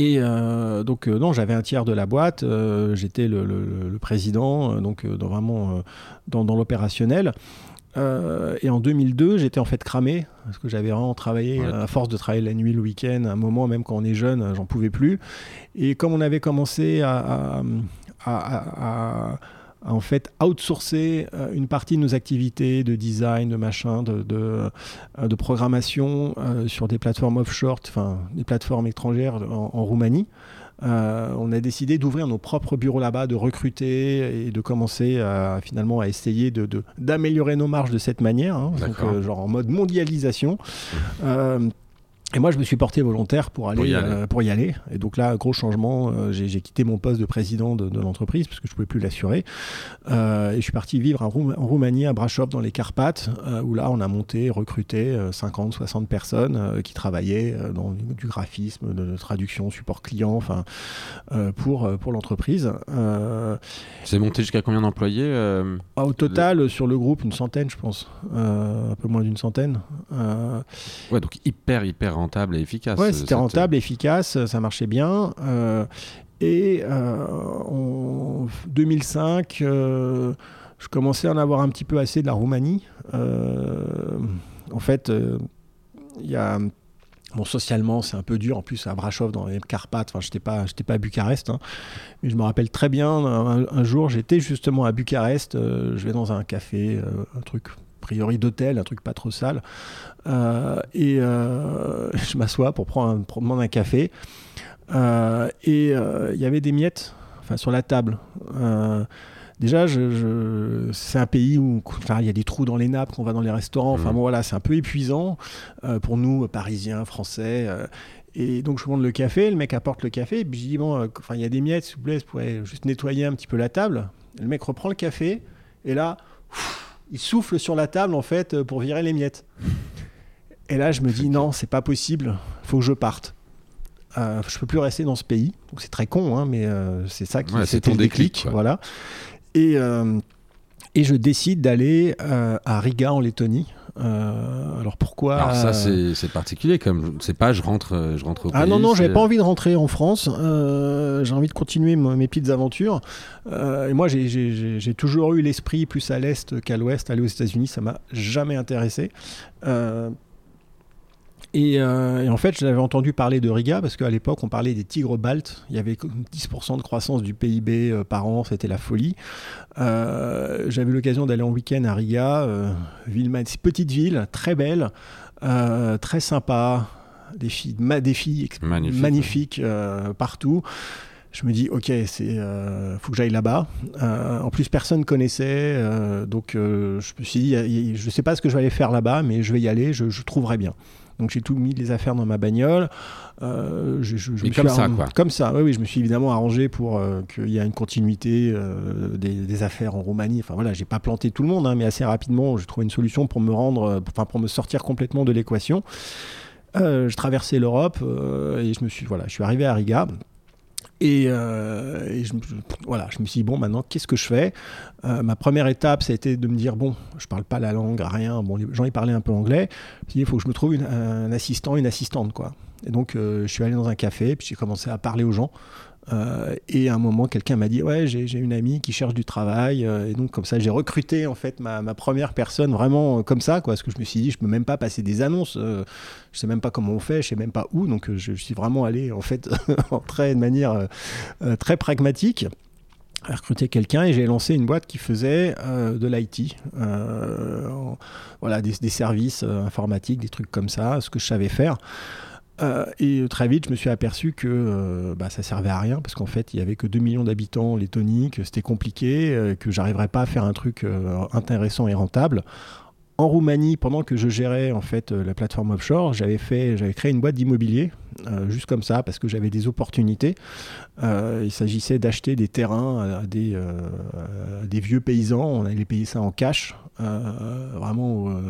Et euh, donc, euh, non, j'avais un tiers de la boîte, euh, j'étais le, président, donc vraiment dans, l'opérationnel. et en 2002, j'étais en fait cramé, parce que j'avais vraiment travaillé, à force de travailler la nuit, le week-end, à un moment, même quand on est jeune, j'en pouvais plus. Et comme on avait commencé à en fait outsourcer euh, une partie de nos activités de design, de machin, de, de, euh, programmation euh, sur des plateformes offshore, enfin des plateformes étrangères en, Roumanie. on a décidé d'ouvrir nos propres bureaux là-bas, de recruter et de commencer finalement à essayer d'améliorer nos marges de cette manière, hein, donc, genre en mode mondialisation. Et moi, je me suis porté volontaire pour aller, pour y aller. Euh, Et donc là, gros changement. Euh, j'ai quitté mon poste de président de, l'entreprise parce que je pouvais plus l'assurer. Euh, et je suis parti vivre en, Roumanie, à Brasov, dans les Carpates, où là, on a monté, recruté 50, 60 personnes qui travaillaient dans du graphisme, de, traduction, support client, enfin, pour pour l'entreprise. C'est monté jusqu'à combien d'employés ah, Au total, sur le groupe, une centaine, je pense, un peu moins d'une centaine. ouais, donc hyper, hyper rentable et efficace. Ouais, c'était rentable, efficace, ça marchait bien. Euh, et euh, en 2005, euh, je commençais à en avoir un petit peu assez de la Roumanie. en fait, il y a Bon, socialement, c'est un peu dur. En plus, à Brasov, dans les Carpates, enfin, je n'étais pas, pas à Bucarest. Hein. Mais je me rappelle très bien, un, jour, j'étais justement à Bucarest. je vais dans un café, un truc priori d'hôtel, un truc pas trop sale. Euh, et euh, je m'assois pour prendre, un, un café. Euh, et il y avait des miettes enfin, sur la table. Déjà, je, c'est un pays où il y a des trous dans les nappes quand on va dans les restaurants. Enfin, mmh. bon, voilà, c'est un peu épuisant pour nous, Parisiens, Français. et donc, je demande le café. Le mec apporte le café. Et puis, je dis Bon, enfin, il y a des miettes, s'il vous plaît, vous pourrez juste nettoyer un petit peu la table. Le mec reprend le café. Et là, il souffle sur la table en fait euh, pour virer les miettes. Et là, je me dis non, c'est pas possible, il faut que je parte. Euh, je peux plus rester dans ce pays. Donc c'est très con, hein, mais euh, c'est ça qui c'est ton déclic. voilà. Et, euh, et je décide d'aller à Riga en Lettonie alors pourquoi Alors ça c'est particulier comme c'est pas je rentre je rentre au Ah pays, non non, j'avais pas envie de rentrer en France. Euh, j'ai envie de continuer mes petites aventures. Euh, et moi, j'ai toujours eu l'esprit plus à l'est qu'à l'ouest. Aller aux États-Unis, ça m'a jamais intéressé. Euh, et, euh, et en fait, j'avais entendu parler de Riga parce qu'à l'époque, on parlait des tigres baltes. Il y avait comme 10% de croissance du PIB euh, par an, c'était la folie. Euh, j'avais l'occasion d'aller en week-end à Riga, euh, ville, petite ville, très belle, très sympa, des filles, ma- des filles Magnifique, magnifiques partout. Je me dis, ok, c'est, euh, faut que j'aille là-bas. Euh, en plus, personne connaissait, euh, donc je me suis dit, je sais pas ce que je vais aller faire là-bas, mais je vais y aller, je, je trouverai bien. Donc j'ai tout mis les affaires dans ma bagnole. Euh, je, je- je Mais me comme suis ça, quoi. Comme ça, oui, oui, je me suis évidemment arrangé pour euh, qu'il y ait une continuité euh, des, des affaires en Roumanie. Enfin voilà, j'ai pas planté tout le monde, hein, mais assez rapidement, j'ai trouvé une solution pour me rendre, euh, enfin pour me sortir complètement de l'équation. Je traversais l'Europe et je me suis, voilà, je suis arrivé à Riga. Et, euh, voilà, je me suis dit, bon, maintenant, qu'est-ce que je fais? Euh, Ma première étape, ça a été de me dire, bon, je parle pas la langue, rien. Bon, les gens, ils parlaient un peu anglais. Il faut que je me trouve un assistant, une assistante, quoi. Et donc, euh, je suis allé dans un café, puis j'ai commencé à parler aux gens. Euh, et à un moment, quelqu'un m'a dit Ouais, j'ai une amie qui cherche du travail. Euh, et donc, comme ça, j'ai recruté en fait ma, première personne vraiment euh, comme ça, quoi. Parce que je me suis dit Je peux même pas passer des annonces. euh, je sais même pas comment on fait, je sais même pas où. Donc, je, suis vraiment allé en fait très, de manière très pragmatique recruter quelqu'un et j'ai lancé une boîte qui faisait de l'IT, voilà, des, services informatiques, des trucs comme ça, ce que je savais faire. Euh, et très vite, je me suis aperçu que euh, bah, ça servait à rien parce qu'en fait, il y avait que 2 millions d'habitants Lettonie, que c'était compliqué, euh, que j'arriverais pas à faire un truc euh, intéressant et rentable. En Roumanie, pendant que je gérais en fait euh, la plateforme offshore, j'avais fait, j'avais créé une boîte d'immobilier euh, juste comme ça parce que j'avais des opportunités. Euh, il s'agissait d'acheter des terrains à des, euh, des vieux paysans. On allait payer ça en cash, euh, vraiment.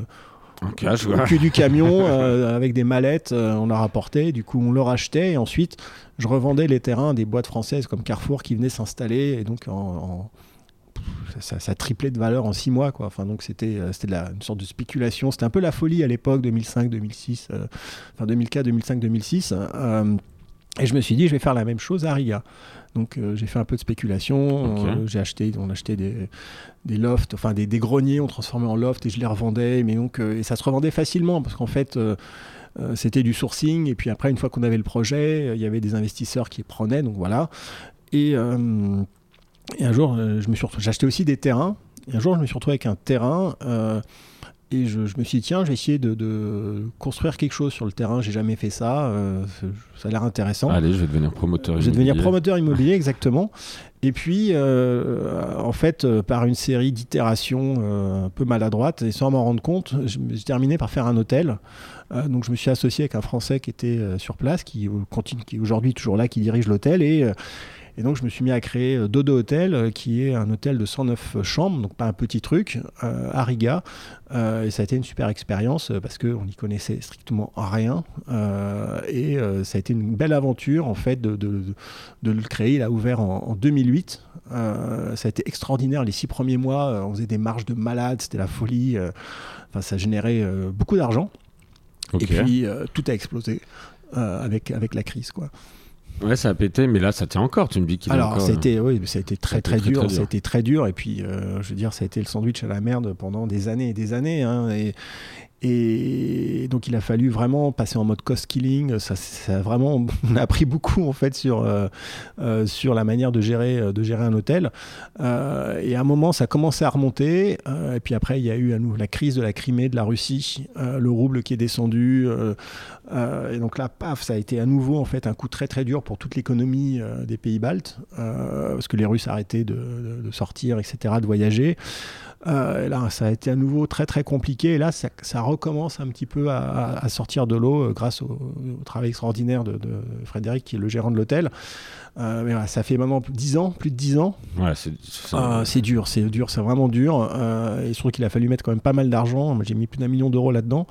Cash, au cul du camion euh, avec des mallettes, euh, on leur rapportait, du coup on leur achetait et ensuite je revendais les terrains des boîtes françaises comme Carrefour qui venaient s'installer. Et donc en, en- ça, ça triplait de valeur en six mois quoi. Enfin donc c'était euh, c'était une sorte de spéculation, c'était un peu la folie à l'époque 2005 2006 euh, enfin 2004 2005 2006 euh, et je me suis dit je vais faire la même chose à Riga. Donc euh, j'ai fait un peu de spéculation, euh, j'ai acheté on achetait des des lofts, enfin des, des greniers, on transformait en loft et je les revendais. Mais donc, euh, et ça se revendait facilement parce qu'en fait, c'était du sourcing. Et puis après, une fois qu'on avait le projet, il y avait des investisseurs qui prenaient. Donc voilà. Et, et un jour, je me suis retrouvé- acheté aussi des terrains. Et un jour, je me suis retrouvé avec un terrain. Et je, je me suis dit, tiens, je vais essayer de, de construire quelque chose sur le terrain. J'ai jamais fait ça. euh, ça a l'air intéressant. Allez, je vais devenir promoteur. Je vais devenir immobilier. promoteur immobilier, exactement. Et puis, euh, en fait, euh, par une série d'itérations euh, un peu maladroites, et sans m'en rendre compte, j'ai terminé par faire un hôtel. Donc, je me suis associé avec un Français qui était sur place, qui, continue, qui est aujourd'hui toujours là, qui dirige l'hôtel. Et, et donc, je me suis mis à créer euh, Dodo Hotel, euh, qui est un hôtel de 109 chambres, donc pas un petit truc, euh, à Riga. Euh, et ça a été une super expérience euh, parce qu'on n'y connaissait strictement rien. Euh, et euh, ça a été une belle aventure, en fait, de, de- de le créer. Il a ouvert en, en 2008. Euh, ça a été extraordinaire. Les six premiers mois, euh, on faisait des marches de malades, c'était la folie. euh, Enfin, ça générait euh, beaucoup d'argent. Et puis, euh, tout a explosé euh, avec, avec la crise. Quoi. Ouais, ça a pété, mais là, ça tient encore. Tu me dis qu'il Alors, encore. ça a été, oui, ça a été très, a très, très, dur. très. Ça a été très dur. Et puis, euh, je veux dire, ça a été le sandwich à la merde pendant des années et des années. hein. et, et donc, il a fallu vraiment passer en mode cost killing. Ça, ça vraiment, on a appris beaucoup en fait sur euh, euh, sur la manière de gérer euh, de gérer un hôtel. Euh, et à un moment, ça a commencé à remonter. euh, et puis après, il y a eu à nouveau la crise de la Crimée, de la Russie, euh, le rouble qui est descendu. et donc là, paf, ça a été à nouveau en fait un coup très très dur pour toute l'économie des pays baltes, parce que les Russes arrêtaient de- de sortir, etc., de voyager. Euh, là, ça a été à nouveau très très compliqué. Et là, ça, recommence un petit peu à, sortir de l'eau euh, grâce au, travail extraordinaire de Frédéric, qui est le gérant de l'hôtel. Euh, mais voilà, ça fait maintenant 10 ans, plus de 10 ans. Ouais, c'est. c'est- dur, c'est dur, c'est vraiment dur. Euh, et surtout qu'il a fallu mettre quand même pas mal d'argent. Moi, j'ai mis plus d'un million d'euros là-dedans.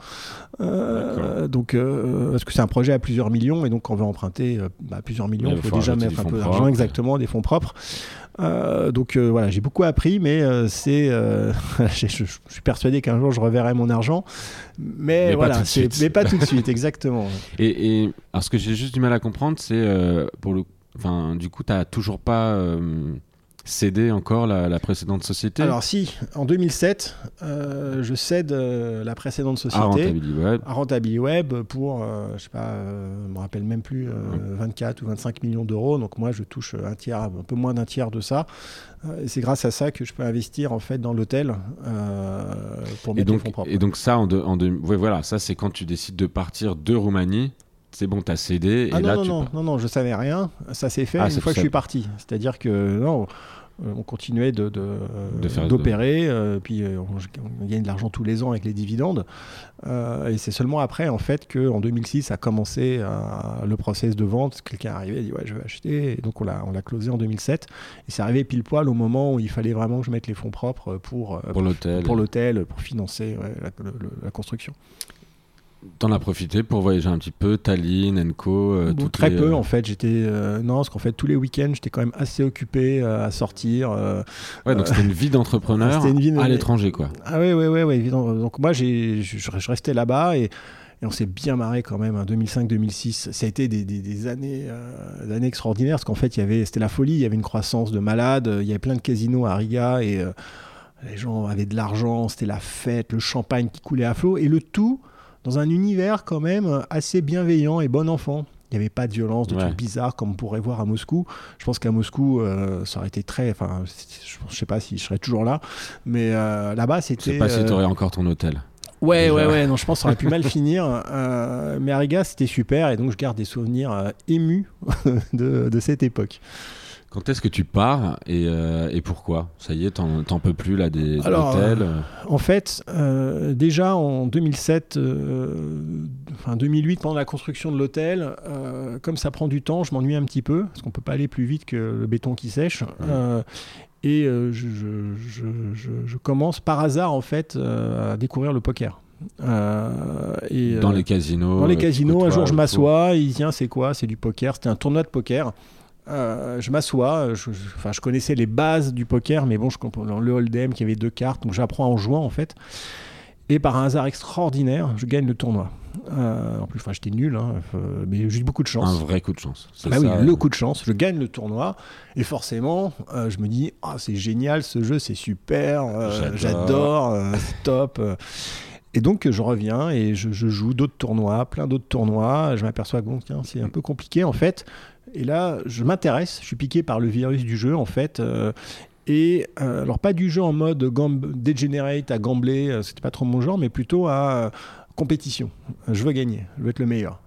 Euh, donc, euh, parce que c'est un projet à plusieurs millions, et donc quand on veut emprunter euh, bah, plusieurs millions, il faut faut déjà mettre un peu d'argent, exactement, des fonds propres. Euh, donc euh, voilà, j'ai beaucoup appris, mais euh, c'est, je, je, suis persuadé qu'un jour je reverrai mon argent, mais, Mais pas voilà, suite. mais pas tout de suite, exactement. Et, et alors, ce que j'ai juste du mal à comprendre, c'est euh, pour le. Enfin, du coup, t'as toujours pas euh, cédé encore la, la précédente société Alors si, en 2007, euh, je cède euh, la précédente à société. Rentability Web. à Rentability Web pour, je sais pas, je me rappelle même plus, euh, 24 ou 25 millions d'euros. Donc moi, je touche un tiers, un peu moins d'un tiers de ça. C'est grâce à ça que je peux investir en fait dans l'hôtel pour Et mettre les donc, fonds propres. et donc ça, en deux, en deux- ouais, voilà, ça c'est quand tu décides de partir de Roumanie. C'est bon, t'as cédé. Ah et non, là, non, tu non, non, non, je savais rien. Ça s'est fait Ah, une fois que je suis parti. C'est-à-dire que non, on continuait de, de, De faire- d'opérer, euh, puis euh, on, on gagne de l'argent tous les ans avec les dividendes. Euh, et c'est seulement après, en fait, qu'en 2006 a commencé euh, le process de vente. Quelqu'un est arrivé, a dit ouais, je vais acheter. Et donc on l'a, on l'a closé en 2007. Et c'est arrivé pile poil au moment où il fallait vraiment que je mette les fonds propres pour, Pour l'hôtel. pour l'hôtel, pour financer ouais, la, le- le- la construction. T'en as profité pour voyager un petit peu, Tallinn, Enco. euh, Bon, très les, peu euh, en fait. J'étais euh, non, parce qu'en fait tous les week-ends j'étais quand même assez occupé euh, à sortir. euh. Ouais, donc c'était une vie d'entrepreneur une à l'étranger, quoi. Ah oui, oui, oui, évidemment. Donc moi j'ai, je, je restais là-bas et, et on s'est bien marré quand même. hein, 2005-2006, ça a été des, des- des années, euh, des années extraordinaires parce qu'en fait il y avait, c'était la folie. Il y avait une croissance de malades. Il y avait plein de casinos à Riga et euh, les gens avaient de l'argent. C'était la fête, le champagne qui coulait à flot et le tout dans un univers quand même assez bienveillant et bon enfant. Il n'y avait pas de violence, de Ouais. trucs bizarres comme on pourrait voir à Moscou. Je pense qu'à Moscou, euh, ça aurait été très. Enfin, je ne sais pas si je serais toujours là, mais euh, là-bas, Je c'était. sais pas si euh, t'aurais encore ton hôtel. Ouais, ouais, ouais. Non, je pense que ça aurait pu mal finir. Euh, mais à Riga, c'était super, et donc je garde des souvenirs euh, émus de, de cette époque. Quand est-ce que tu pars et, euh, et pourquoi? Ça y est, t'en t'en peux plus là des Alors, hôtels euh, En fait, euh, déjà en 2007, euh, enfin 2008, pendant la construction de l'hôtel, euh, comme ça prend du temps, je m'ennuie un petit peu, parce qu'on peut pas aller plus vite que le béton qui sèche. Euh, et euh, je, je- je- je- je commence par hasard, en fait, euh, à découvrir le poker. Euh, et, dans euh, les casinos. Dans les euh, casinos, un jour je m'assois, il dit tiens c'est quoi? C'est du poker. C'était un tournoi de poker. Euh, je m'assois, je, je- enfin, je connaissais les bases du poker, mais bon, je comprends le hold'em qui avait deux cartes, donc j'apprends en jouant en fait. Et par un hasard extraordinaire, je gagne le tournoi. Euh, en plus, enfin, j'étais nul, hein, euh, mais j'ai eu beaucoup de chance. Un vrai coup de chance. C'est Bah oui, ça. le coup de chance, je gagne le tournoi et forcément, euh, je me dis ah c'est génial ce jeu, c'est super, J'adore. top. Et donc je reviens et je, je joue d'autres tournois, plein d'autres tournois. Je m'aperçois que bon, c'est un peu compliqué en fait. Et là, je m'intéresse, je suis piqué par le virus du jeu en fait. euh, et euh, alors pas du jeu en mode degenerate à gambler, euh, c'était pas trop mon genre, mais plutôt à euh, compétition. Je veux gagner, je veux être le meilleur.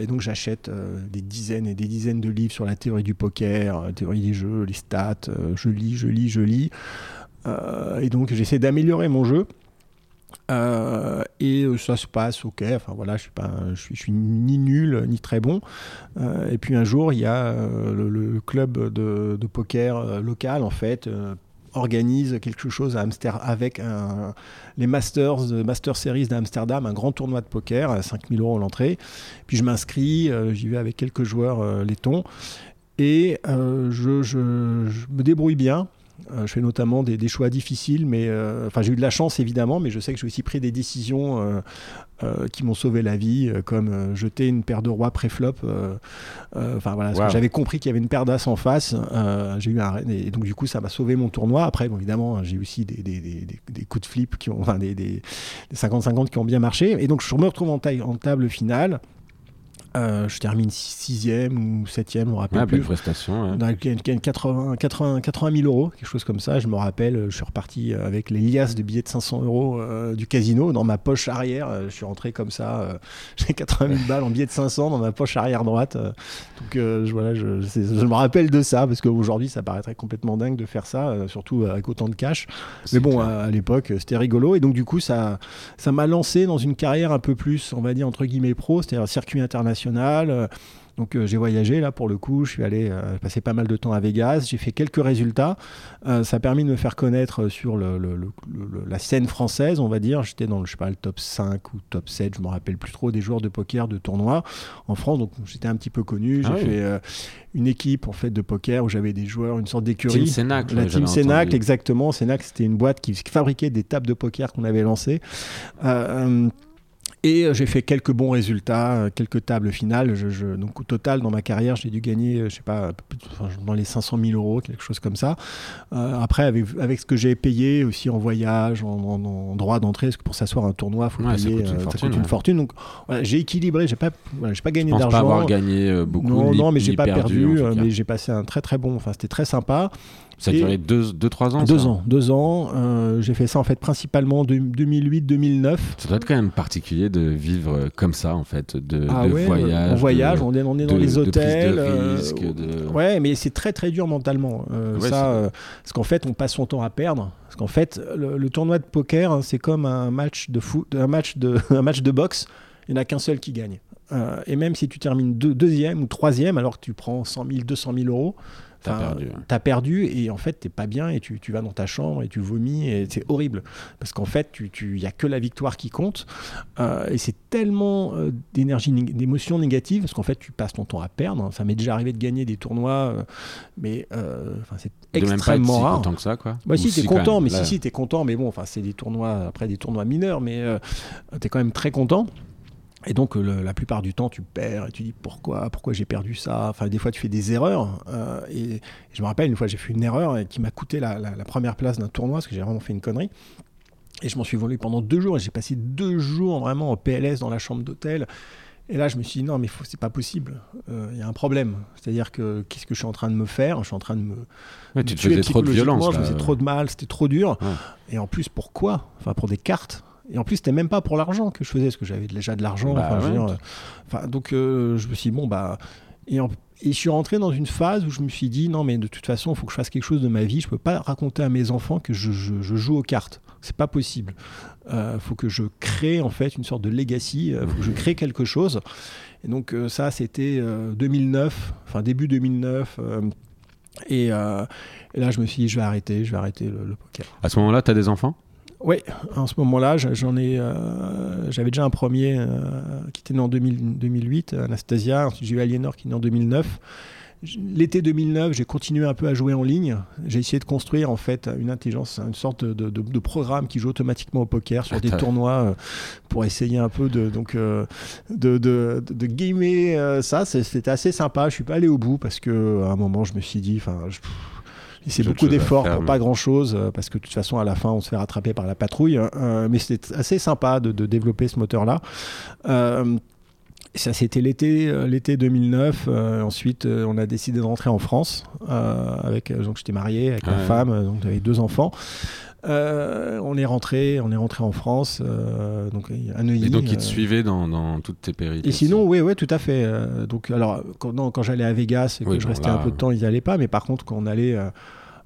Et donc j'achète des dizaines et des dizaines de livres sur la théorie du poker, la théorie des jeux, les stats. je lis, je lis, je lis. Et donc j'essaie d'améliorer mon jeu. Euh, et euh, ça se passe ok. Enfin voilà, je suis pas, je suis, ni nul ni très bon. Euh, et puis un jour, il y a le, club de, poker local en fait. organise quelque chose à Amsterdam avec les Masters, Master Series d'Amsterdam, un grand tournoi de poker à 5000 euros l'entrée. Puis je m'inscris, j'y vais avec quelques joueurs laitons et je me débrouille bien. Euh, je fais notamment des, des choix difficiles, mais euh, enfin j'ai eu de la chance évidemment, mais je sais que j'ai aussi pris des décisions euh, qui m'ont sauvé la vie, comme jeter une paire de rois pré-flop. Enfin voilà, Wow. j'avais compris qu'il y avait une paire d'as en face. j'ai eu un et donc du coup ça m'a sauvé mon tournoi. Après, bon, évidemment, j'ai eu aussi des, des, des- coups de flip qui ont, enfin des, des, des 50-50 qui ont bien marché. Et donc je me retrouve en, taille, en table finale. Euh, je termine sixième ou septième, je me rappelle Ouais, plus. prestation. ouais. Dans lequel- lequel 80, 80, 80 000 euros, quelque chose comme ça. Je me rappelle, je suis reparti avec les liasses de billets de 500 euros euh, du casino dans ma poche arrière. Euh, Je suis rentré comme ça. euh, J'ai 80 000 balles en billets de 500 dans ma poche arrière droite. Euh, Donc euh, je, voilà, je, je me rappelle de ça parce qu'aujourd'hui ça paraîtrait complètement dingue de faire ça, euh, surtout avec autant de cash. Mais bon, à, à l'époque, c'était rigolo. Et donc, du coup, ça ça m'a lancé dans une carrière un peu plus, on va dire, entre guillemets, pro, c'est-à-dire circuit international. Euh, donc euh, j'ai voyagé là pour le coup, je suis allé euh, passer pas mal de temps à Vegas, j'ai fait quelques résultats. Euh, ça a permis de me faire connaître sur le, le- le- le- la scène française, on va dire. J'étais dans le, je sais pas, le top 5 ou top 7, je me rappelle plus trop, des joueurs de poker de tournoi en France. Donc j'étais un petit peu connu. J'ai Ah oui. fait une équipe en fait de poker où j'avais des joueurs, une sorte Team d'écurie. Sénac, La team Sénac, exactement. Sénac, c'était une boîte qui fabriquait des tables de poker qu'on avait lancées. Et euh, j'ai fait quelques bons résultats, euh, quelques tables finales. Je- je- donc au total, dans ma carrière, j'ai dû gagner, euh, je sais pas, dans les 500 000 euros, quelque chose comme ça. Euh, après, avec, avec ce que j'ai payé aussi en voyage, en, en- en droit d'entrée, parce que pour s'asseoir à un tournoi, faut Ouais, ça payer, coûte une fortune, une ouais. fortune. Donc voilà, j'ai équilibré, j'ai pas, voilà, j'ai pas Je gagné pense d'argent. pas avoir gagné beaucoup. non, ni- non, mais j'ai pas perdu, cas. mais j'ai passé un très très bon. Enfin, c'était très sympa. Ça a duré 2-3 ans Deux ça ans, deux ans. Euh, j'ai fait ça en fait principalement de 2008-2009. Ça doit être quand même particulier de vivre euh, comme ça, en fait, de, Ah de ouais, voyage. on voyage, de- on est, on est dans de- les de prise de hôtels. euh, de- Ouais, mais c'est très très dur mentalement. euh, Ouais, ça, parce qu'en fait, on passe son temps à perdre. Parce qu'en fait, le, le tournoi de poker, hein, c'est comme un match de foot, un match de, un match de boxe. Il n'y en a qu'un seul qui gagne. Et même si tu termines deux- deuxième ou troisième, alors que tu prends 100 000, 200 000 euros, T'as perdu, et en fait t'es pas bien et tu, tu vas dans ta chambre et tu vomis et c'est horrible parce qu'en fait tu tu y a que la victoire qui compte Euh, et c'est tellement euh, d'énergie d'émotions négatives parce qu'en fait tu passes ton temps à perdre ça m'est déjà arrivé de gagner des tournois euh, mais euh, c'est De même pas être extrêmement si rare content que ça, quoi. bah si, t'es content, mais là. si, si, t'es content, mais bon, enfin, c'est des tournois, après des tournois mineurs, mais t'es quand même très content. Et donc, euh, le- la plupart du temps, tu perds et tu dis pourquoi, pourquoi j'ai perdu ça? Enfin, des fois, tu fais des erreurs. euh, et je me rappelle, une fois, j'ai fait une erreur et qui m'a coûté la, la- la première place d'un tournoi parce que j'ai vraiment fait une connerie. Et je m'en suis voulu pendant deux jours et j'ai passé deux jours vraiment en PLS dans la chambre d'hôtel. Et là, je me suis dit, non, mais c'est pas possible. Euh, Il y a un problème. C'est-à-dire que qu'est-ce que je suis en train de me faire? Je suis en train de me, Ouais, tu te faisais trop de violence. Je me faisais trop de mal, c'était trop dur. Ouais. Et en plus, pourquoi? Enfin, pour des cartes. Et en plus, c'était même pas pour l'argent que je faisais, parce que j'avais déjà de l'argent. Bah enfin, je veux ouais. dire, euh, enfin, donc, euh, je me suis dit, bon, bah. Et, en- et je suis rentré dans une phase où je me suis dit, non, mais de toute façon, il faut que je fasse quelque chose de ma vie. Je peux pas raconter à mes enfants que je, je- je joue aux cartes. C'est pas possible. Il faut que je crée, en fait, une sorte de legacy. Il faut que je crée quelque chose. Et donc, euh, ça, c'était euh, 2009, enfin, début 2009. euh, et, euh, et là, je me suis dit, je vais arrêter, je vais arrêter le, le poker. À ce moment-là, t'as des enfants? Oui, en ce moment-là, je- j'en ai, euh, j'avais déjà un premier euh, qui était né en 2000 2008, Anastasia. Ensuite, j'ai eu Aliénor qui est né en 2009. J- L'été 2009, j'ai continué un peu à jouer en ligne. J'ai essayé de construire en fait une intelligence, une sorte de, de- de programme qui joue automatiquement au poker sur Ah, des tournois euh, pour essayer un peu de donc euh, de, de, de, gamer euh, ça. C'était assez sympa. Je suis pas allé au bout parce que à un moment, je me suis dit, enfin, je- c'est beaucoup d'efforts pour pas grand chose parce que de toute façon à la fin on se fait rattraper par la patrouille Euh, mais c'était assez sympa de, de développer ce moteur là ça c'était l'été euh, l'été 2009 Euh, ensuite euh, on a décidé de rentrer en France euh, avec euh, donc j'étais marié avec ma Ouais. femme euh, donc j'avais deux enfants Euh, on est rentré on est rentré en France euh, donc à Neuilly Et donc, ils te euh, suivaient dans, dans toutes tes péripéties. et sinon, oui, oui, tout à fait. Euh, donc, alors, quand, non, quand j'allais à Vegas et que Oui, je restais là, un peu de temps, ils n'y allaient pas. Mais par contre, quand on allait euh,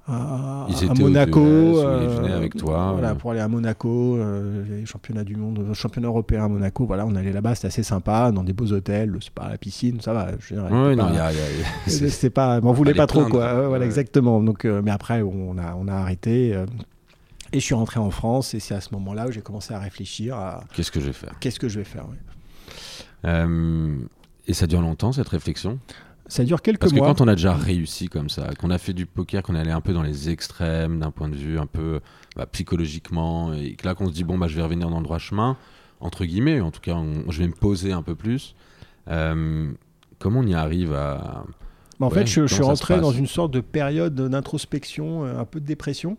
à, Monaco, US, ou ils euh, venaient avec toi, voilà, euh. pour aller à Monaco, euh, les championnats du monde, le championnat européen à Monaco, voilà, on allait là-bas, c'était assez sympa, dans des beaux hôtels, le spa, la piscine, ça va. Je Ouais, c'était non, c'est- pas, m'en voulait les pas trop, quoi. Ouais, voilà, Ouais. exactement. Donc, euh, mais après, on a, on a arrêté. euh, et je suis rentré en France, et c'est à ce moment-là où j'ai commencé à réfléchir à Qu'est-ce que je vais faire? Qu'est-ce que je vais faire. Euh, Et ça dure longtemps, cette réflexion? Ça dure quelques Parce que mois. quand on a déjà réussi comme ça, qu'on a fait du poker, qu'on est allé un peu dans les extrêmes d'un point de vue un peu bah, psychologiquement, et que là qu'on se dit bon bah je vais revenir dans le droit chemin, entre guillemets, en tout cas on- je vais me poser un peu plus. euh, comment on y arrive à Mais en Ouais, fait, je, je suis rentré dans une sorte de période d'introspection, euh, un peu de dépression,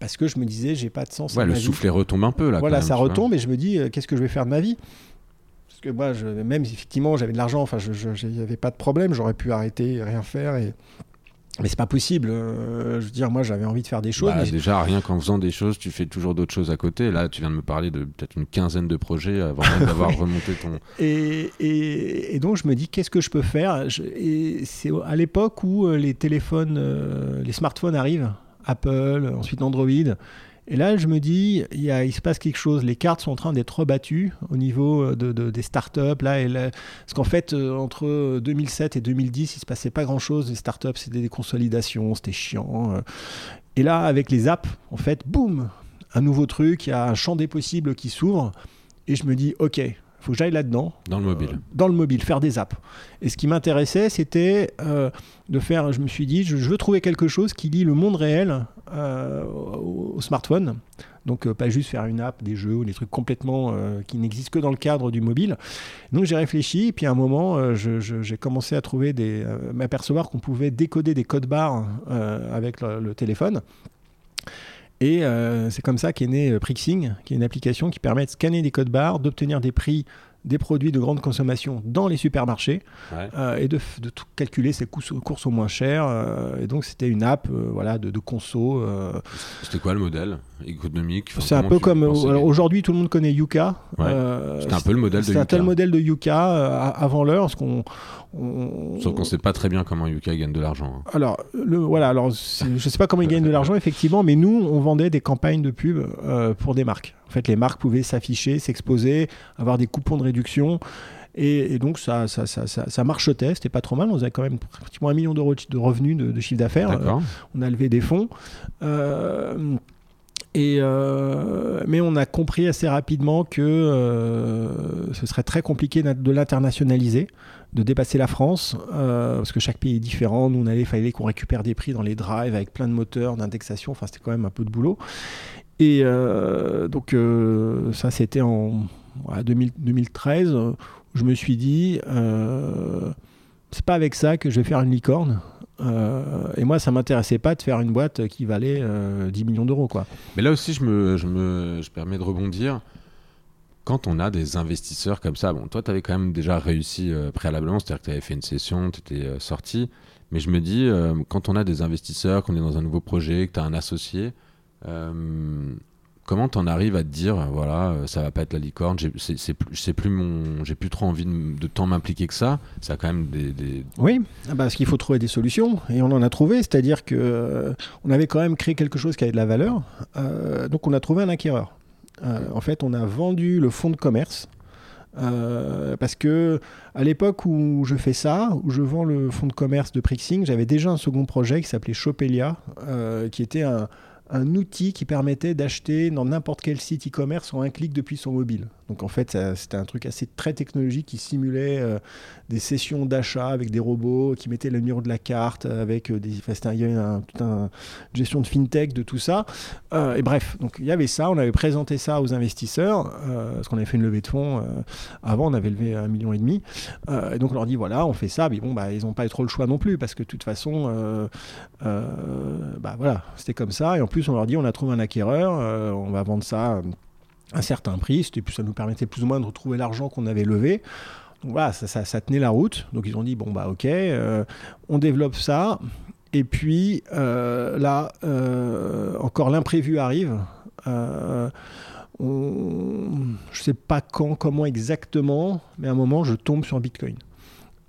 parce que je me disais, j'ai pas de sens. ouais à le ma vie. soufflet retombe un peu là. Voilà, même, ça retombe et je me dis, euh, qu'est-ce que je vais faire de ma vie? Que moi, je, même effectivement, j'avais de l'argent, enfin, je n'y avait pas de problème, j'aurais pu arrêter, et rien faire. Et... Mais c'est pas possible. euh, je veux dire, moi, j'avais envie de faire des choses. Bah, mais- déjà, rien qu'en faisant des choses, tu fais toujours d'autres choses à côté. Là, tu viens de me parler de peut-être une quinzaine de projets avant même d'avoir remonté ton. Et, et- et donc je me dis qu'est-ce que je peux faire? Je- Et c'est à l'époque où euh, les téléphones, euh, les smartphones arrivent, Apple, ensuite Android. Et là, je me dis, il, y a, il se passe quelque chose. Les cartes sont en train d'être rebattues au niveau de- des startups. Là, là- parce qu'en fait, euh, entre 2007 et 2010, il se passait pas grand-chose. Les startups, c'était des consolidations, c'était chiant. euh. Et là, avec les apps, en fait, boum, un nouveau truc. Il y a un champ des possibles qui s'ouvre. Et je me dis, ok, faut que j'aille là-dedans Dans le mobile. euh, dans le mobile, faire des apps. Et ce qui m'intéressait, c'était euh, de faire, je me suis dit, je, je veux trouver quelque chose qui lie le monde réel euh, au, au smartphone. Donc pas juste faire une app, des jeux ou des trucs complètement qui n'existent que dans le cadre du mobile. Donc j'ai réfléchi, et puis à un moment, j'ai commencé à trouver des, m'apercevoir qu'on pouvait décoder des codes barres avec le, le téléphone. Et euh, c'est comme ça qu'est né euh, Prixing, qui est une application qui permet de scanner des codes barres, d'obtenir des prix des produits de grande consommation dans les supermarchés Ouais. euh, et de, tout calculer ses courses au moins cher. euh, et donc c'était une app euh, voilà, de, de conso. C'était quoi le modèle économique Enfin, c'est un peu comme... Aujourd'hui, tout le monde connaît Yuka. Ouais. C'était un peu le modèle de C'était un tel Yuka. modèle de Yuka avant l'heure. parce qu'on- on- Sauf qu'on sait pas très bien comment Yuka gagne de l'argent. hein. Alors, le, voilà, alors je sais pas comment ils gagnent de l'argent, effectivement, mais nous, on vendait des campagnes de pub pour des marques. En fait, les marques pouvaient s'afficher, s'exposer, avoir des coupons de réduction. Et, et donc, ça, ça, ça, ça, marchetait, c'était pas trop mal. On avait quand même pratiquement un million d'euros de- revenus de, de chiffre d'affaires. D'accord. on a levé des fonds. Euh, et euh, mais on a compris assez rapidement que euh, ce serait très compliqué de l'internationaliser, de dépasser la France, euh, parce que chaque pays est différent. Nous, on allait, fallait qu'on récupère des prix dans les drives avec plein de moteurs, d'indexation. Enfin, c'était quand même un peu de boulot. Et euh, donc, euh, ça, c'était en voilà, 2000 2013. où je me suis dit, euh, c'est pas avec ça que je vais faire une licorne. Et moi, ça m'intéressait pas de faire une boîte qui valait euh, 10 millions d'euros, quoi. Mais là aussi, je me, je me je permets de rebondir. Quand on a des investisseurs comme ça, bon, toi, tu avais quand même déjà réussi préalablement, c'est-à-dire que tu avais fait une session, tu étais sorti. Mais je me dis, quand on a des investisseurs, qu'on est dans un nouveau projet, que tu as un associé, comment t'en arrives à te dire, euh, voilà, euh, ça va pas être la licorne, c'est c'est plus, c'est plus j'ai plus trop envie de, tant m'impliquer que ça. Ça a quand même des, Oui, ah bah, parce qu'il faut trouver des solutions, et on en a trouvé, c'est-à-dire que euh, on avait quand même créé quelque chose qui avait de la valeur, euh, donc on a trouvé un acquéreur. Euh, en fait, on a vendu le fonds de commerce. euh, parce que à l'époque où je fais ça, où je vends le fonds de commerce de Prixing, j'avais déjà un second projet qui s'appelait Shopelia, euh, qui était un, un outil qui permettait d'acheter dans n'importe quel site e-commerce en un clic depuis son mobile. Donc en fait, c'était un truc assez très technologique qui simulait euh, des sessions d'achat avec des robots qui mettaient le numéro de la carte, avec euh, des, il y avait un, une gestion de fintech de tout ça. Euh, et bref, donc il y avait ça, on avait présenté ça aux investisseurs, parce qu'on avait fait une levée de fonds. avant, on avait levé un million et demi. Et donc on leur dit voilà, on fait ça, mais bon, bah, ils n'ont pas trop le choix non plus, parce que de toute façon, bah voilà, c'était comme ça. Et en plus, on leur dit on a trouvé un acquéreur, on va vendre ça un certain prix, ça nous permettait plus ou moins de retrouver l'argent qu'on avait levé. Donc voilà, ça, tenait la route. Donc ils ont dit bon bah ok, euh, on développe ça. Et puis euh, là, euh, encore l'imprévu arrive. Je sais pas quand, comment exactement, mais à un moment je tombe sur Bitcoin.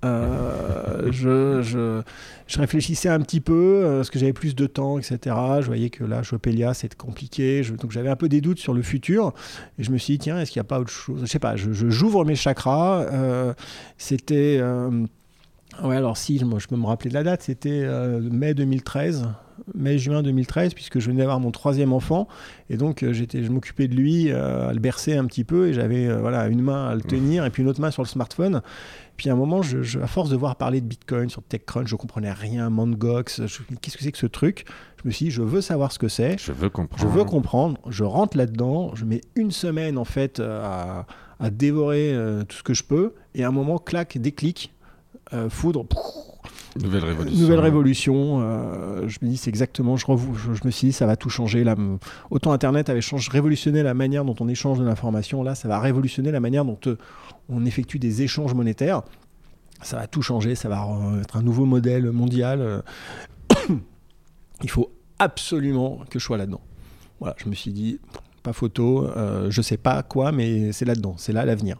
Euh, je, je, je réfléchissais un petit peu, euh, parce que j'avais plus de temps, etc. Je voyais que là, Chopelia, c'était compliqué. Je- donc j'avais un peu des doutes sur le futur. Et je me suis dit, tiens, est-ce qu'il n'y a pas autre chose? Je sais pas, j'ouvre mes chakras. euh, c'était. euh, ouais, alors si, je, me- je peux me rappeler de la date, c'était mai 2013. Mai-juin 2013, puisque je venais d'avoir mon troisième enfant. Et donc, euh, j'étais, je m'occupais de lui, euh, à le bercer un petit peu. Et j'avais euh, voilà, une main à le tenir et puis une autre main sur le smartphone. Puis à un moment, je, je- à force de voir parler de Bitcoin sur TechCrunch, je comprenais rien, Mangox, qu'est-ce que c'est que ce truc? Je me suis dit, je veux savoir ce que c'est, Je veux comprendre. je veux comprendre, je rentre là-dedans, je mets une semaine en fait euh, à, à dévorer euh, tout ce que je peux, et à un moment, clac, déclic, euh, foudre, Nouvelle révolution. nouvelle révolution. euh, je me dis, c'est exactement, je, revou- je, je me suis dit, ça va tout changer. Là, autant Internet avait changé, révolutionné la manière dont on échange de l'information, là, ça va révolutionner la manière dont on effectue des échanges monétaires. Ça va tout changer, ça va être un nouveau modèle mondial. Il faut absolument que je sois là-dedans. Voilà, je me suis dit, pas photo, euh, je sais pas quoi, mais c'est là-dedans, c'est là l'avenir.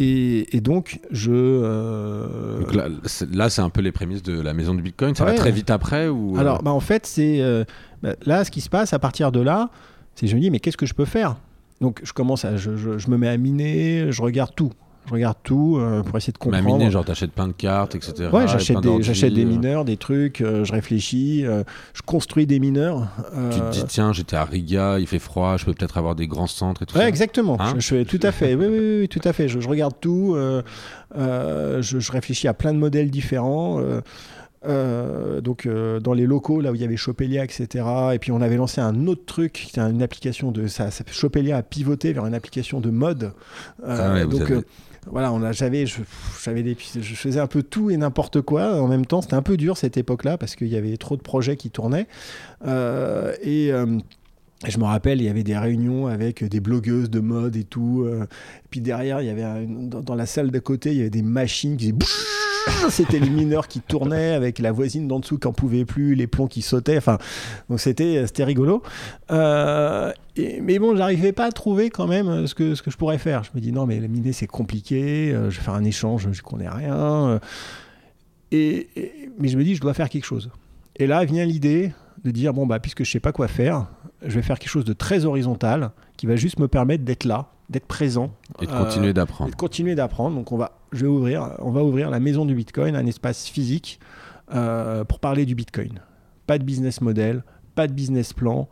Et, et donc, je. euh, Donc là, c'est- un peu les prémices de la maison du Bitcoin. Ça Ouais. va très vite après ou euh, Alors, bah, en fait, c'est euh, bah, là ce qui se passe à partir de là, C'est je me dis, mais qu'est-ce que je peux faire? Donc je commence à, je, je- je me mets à miner, je regarde tout. Je regarde tout euh, pour essayer de Mais à comprendre. miner, genre t'achètes plein de cartes, etc. Ouais, j'achète des, euh, mineurs, des trucs, euh, je réfléchis, euh, je construis des mineurs. Tu te dis, tiens, j'étais à Riga, il fait froid, je peux peut-être avoir des grands centres et tout Ouais, ça. exactement. Hein je, fais tout à fait. Oui, oui, oui, oui, tout à fait. Je, je regarde tout. je réfléchis à plein de modèles différents. Euh, donc euh, dans les locaux là où il y avait Chopelia etc et puis on avait lancé un autre truc une application de ça, ça Chopelia a pivoté vers une application de mode Euh, Ah ouais, donc avez- voilà on a j'avais je, j'avais des je faisais un peu tout et n'importe quoi en même temps c'était un peu dur cette époque là parce qu'il y avait trop de projets qui tournaient et et je me rappelle, il y avait des réunions avec des blogueuses de mode et tout. et puis derrière, il y avait un- dans, dans la salle d'à côté, il y avait des machines qui faisaient C'était les mineurs qui tournaient avec la voisine d'en dessous qui en pouvait plus, les plombs qui sautaient. Enfin, donc c'était rigolo. Euh, mais bon, j'arrivais pas à trouver quand même ce que je pourrais faire. Je me dis non, mais la miner c'est compliqué. euh, je vais faire un échange, je connais rien. euh. Mais je me dis je dois faire quelque chose. Et là vient l'idée de dire bon bah puisque je sais pas quoi faire, je vais faire quelque chose de très horizontal qui va juste me permettre d'être là, d'être présent Et de Euh, continuer et d'apprendre. de continuer d'apprendre. Donc on va, je vais ouvrir, on va ouvrir la maison du Bitcoin, un espace physique euh, pour parler du Bitcoin. Pas de business model, pas de business plan,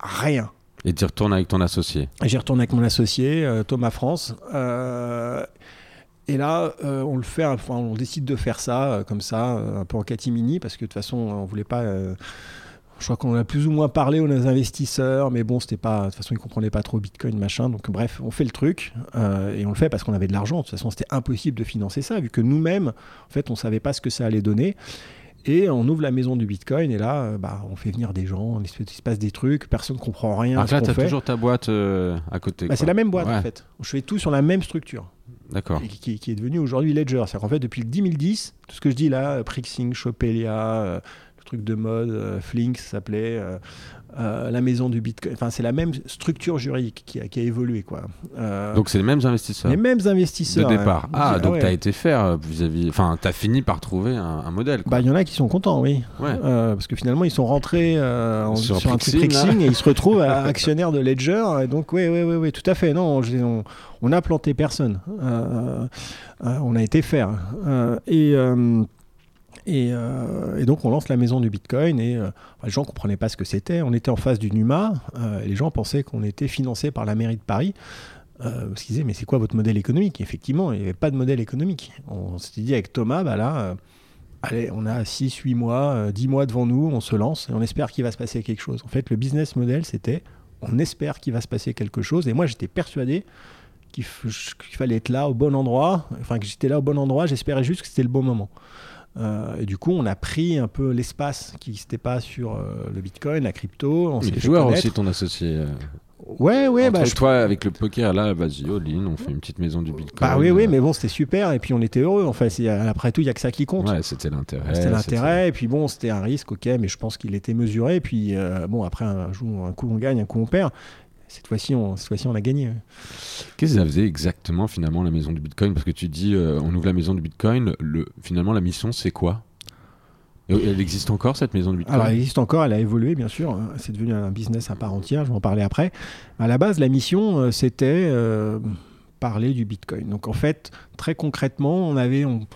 rien. Et tu retournes avec ton associé. J'y retourne avec mon associé euh, Thomas France. euh, et là, euh, on le fait, enfin, on décide de faire ça euh, comme ça, euh, un peu en catimini, parce que de toute façon, on voulait pas. Je crois qu'on a plus ou moins parlé aux investisseurs, mais bon, c'était pas. De toute façon, ils comprenaient pas trop Bitcoin, machin. Donc, bref, on fait le truc euh, et on le fait parce qu'on avait de l'argent. De toute façon, c'était impossible de financer ça, vu que nous-mêmes, en fait, on savait pas ce que ça allait donner. Et on ouvre la maison du Bitcoin et là, euh, bah, on fait venir des gens, il se passe des trucs, personne comprend rien. Alors là, t'as fait. toujours ta boîte euh, à côté. Bah, c'est la même boîte Ouais, en fait. Je fais tout sur la même structure D'accord. qui, est devenue aujourd'hui Ledger. C'est-à-dire qu'en fait, depuis le 2010, tout ce que je dis là, Prixing, Chopelia, le truc de mode, euh, Flink, s'appelait, euh, euh, la maison du Bitcoin. Enfin, c'est la même structure juridique qui a, qui a évolué. Quoi. Donc c'est les mêmes investisseurs les mêmes de investisseurs. départ. hein. Ah, donc ouais. t'as été faire vis-à-vis. Enfin, t'as fini par trouver un, un modèle. Bah, il y en a qui sont contents, oui. Ouais. Parce que finalement, ils sont rentrés en- Sur sur, un truc et ils se retrouvent actionnaires de Ledger. Et donc, oui, oui, oui, oui, tout à fait. Non, on, on a planté personne. Euh, euh, on a été faire. Euh, et, et, euh, et donc, on lance la maison du Bitcoin et euh, les gens ne comprenaient pas ce que c'était. On était en face du NUMA. euh, et les gens pensaient qu'on était financé par la mairie de Paris. Parce qu'ils disaient, mais c'est quoi votre modèle économique? Effectivement, il n'y avait pas de modèle économique. On s'était dit avec Thomas, bah allez, on a 6, 8 mois, euh, 10 mois devant nous, on se lance et on espère qu'il va se passer quelque chose. En fait, le business model, c'était on espère qu'il va se passer quelque chose. Et moi, j'étais persuadé qu'il fallait être là au bon endroit, enfin que j'étais là au bon endroit, j'espérais juste que c'était le bon moment. Euh, et du coup, on a pris un peu l'espace qui n'existait pas sur euh, le Bitcoin, la crypto. On Il s'est est fait joueur connaître. aussi, ton associé. euh. Ouais, ouais, Entre bah, je toi, avec le poker, là, vas-y, all-in, on fait une petite maison du Bitcoin. Bah oui, oui, euh, mais bon, c'était super. Et puis on était heureux. Enfin, après tout, il n'y a que ça qui compte. Ouais, c'était l'intérêt. C'était l'intérêt, et puis bon, c'était un risque, ok, mais je pense qu'il était mesuré. Et puis bon, après un, jour, un coup on gagne, un coup on perd. Cette fois-ci, on, cette fois-ci, on a gagné. Qu'est-ce que ça faisait exactement, finalement, la maison du Bitcoin? Parce que tu dis, euh, on ouvre la maison du Bitcoin, le... finalement, la mission, c'est quoi? Et Elle existe encore, cette maison du Bitcoin? Alors, elle existe encore, elle a évolué, bien sûr. C'est devenu un business à part entière. Je vais en parler après. À la base, la mission, euh, c'était euh, parler du Bitcoin. Donc, en fait, très concrètement, on avait, on,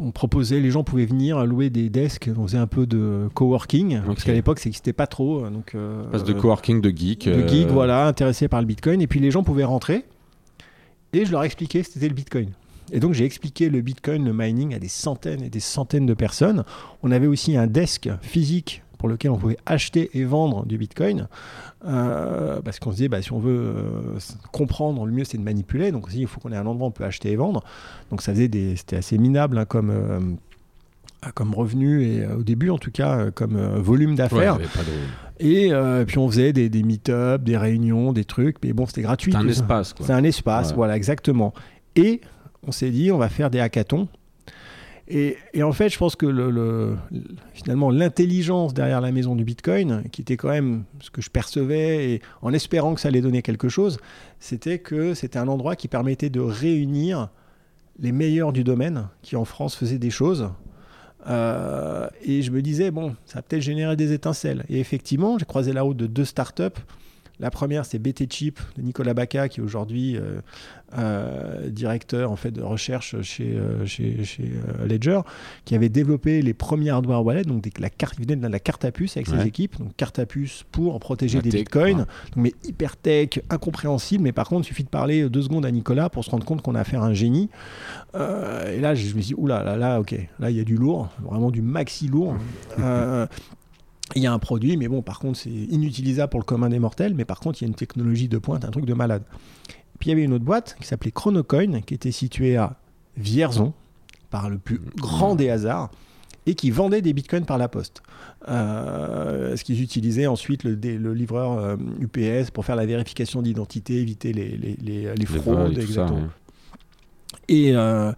on proposait, les gens pouvaient venir louer des desks. On faisait un peu de coworking, parce qu'à l'époque, ça n'existait pas trop. Donc, euh, Passe de coworking de geek. de euh, geeks, voilà, intéressés par le Bitcoin. Et puis les gens pouvaient rentrer et je leur expliquais ce c'était le Bitcoin. Et donc j'ai expliqué le Bitcoin, le mining à des centaines et des centaines de personnes. On avait aussi un desk physique pour lequel on pouvait acheter et vendre du Bitcoin. Euh, parce qu'on se disait, bah, si on veut euh, comprendre, le mieux c'est de manipuler. Donc aussi, il faut qu'on ait un endroit où on peut acheter et vendre. Donc ça faisait des, c'était assez minable hein, comme, euh, comme revenu et au début en tout cas comme volume d'affaires. de- Et euh, puis on faisait des, des meet-up, des réunions, des trucs, mais bon, c'était gratuit. C'était un espace, quoi. C'est un espace, Ouais. voilà, exactement. Et on s'est dit, on va faire des hackathons. Et, en fait, je pense que le, le- finalement, l'intelligence derrière la maison du Bitcoin, qui était quand même ce que je percevais, et en espérant que ça allait donner quelque chose, c'était que c'était un endroit qui permettait de réunir les meilleurs du domaine, qui en France faisaient des choses. Euh, et je me disais, bon, ça va peut-être générer des étincelles. Et effectivement, j'ai croisé la route de deux startups La première, c'est BT Chip de Nicolas Baca, qui est aujourd'hui euh, euh, directeur en fait, de recherche chez, euh, chez, chez Ledger, qui avait développé les premiers hardware wallets, donc des, la carte, il venait de la carte à puce avec ses équipes, donc carte à puce pour protéger des bitcoins, donc, mais hyper tech, incompréhensible, mais par contre, il suffit de parler deux secondes à Nicolas pour se rendre compte qu'on a affaire à un génie. et là, je me suis dit, oula, là, là, ok, là, il y a du lourd, vraiment du maxi lourd. il y a un produit, mais bon, par contre, c'est inutilisable pour le commun des mortels, mais par contre, il y a une technologie de pointe, un truc de malade. Puis il y avait une autre boîte qui s'appelait Chronocoin, qui était située à Vierzon, par le plus grand des hasards, et qui vendait des bitcoins par la poste. Euh, ce qu'ils utilisaient ensuite le, le livreur UPS euh, pour faire la vérification d'identité, éviter les, les, les, fraudes. exactement. et, euh,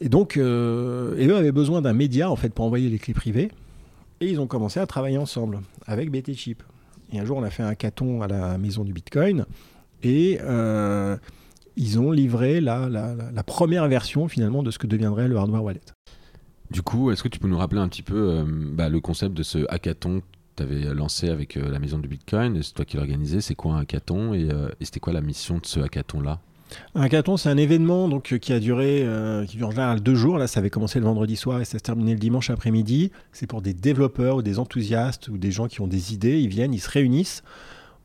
et, donc, et eux avaient besoin d'un média en fait pour envoyer les clés privées. Et ils ont commencé à travailler ensemble avec BT Chip. Et un jour, on a fait un caton à la maison du Bitcoin et euh, ils ont livré la, première version finalement de ce que deviendrait le hardware wallet. Du coup, est-ce que tu peux nous rappeler un petit peu euh, bah, le concept de ce hackathon que tu avais lancé avec euh, la maison du Bitcoin? C'est toi qui l'organisais. C'est quoi un hackathon? Et c'était quoi la mission de ce hackathon-là? Un hackathon, c'est un événement donc, qui a duré, euh, qui dure en deux jours. Là, ça avait commencé le vendredi soir et ça se terminait le dimanche après-midi. C'est pour des développeurs ou des enthousiastes ou des gens qui ont des idées. Ils viennent, ils se réunissent.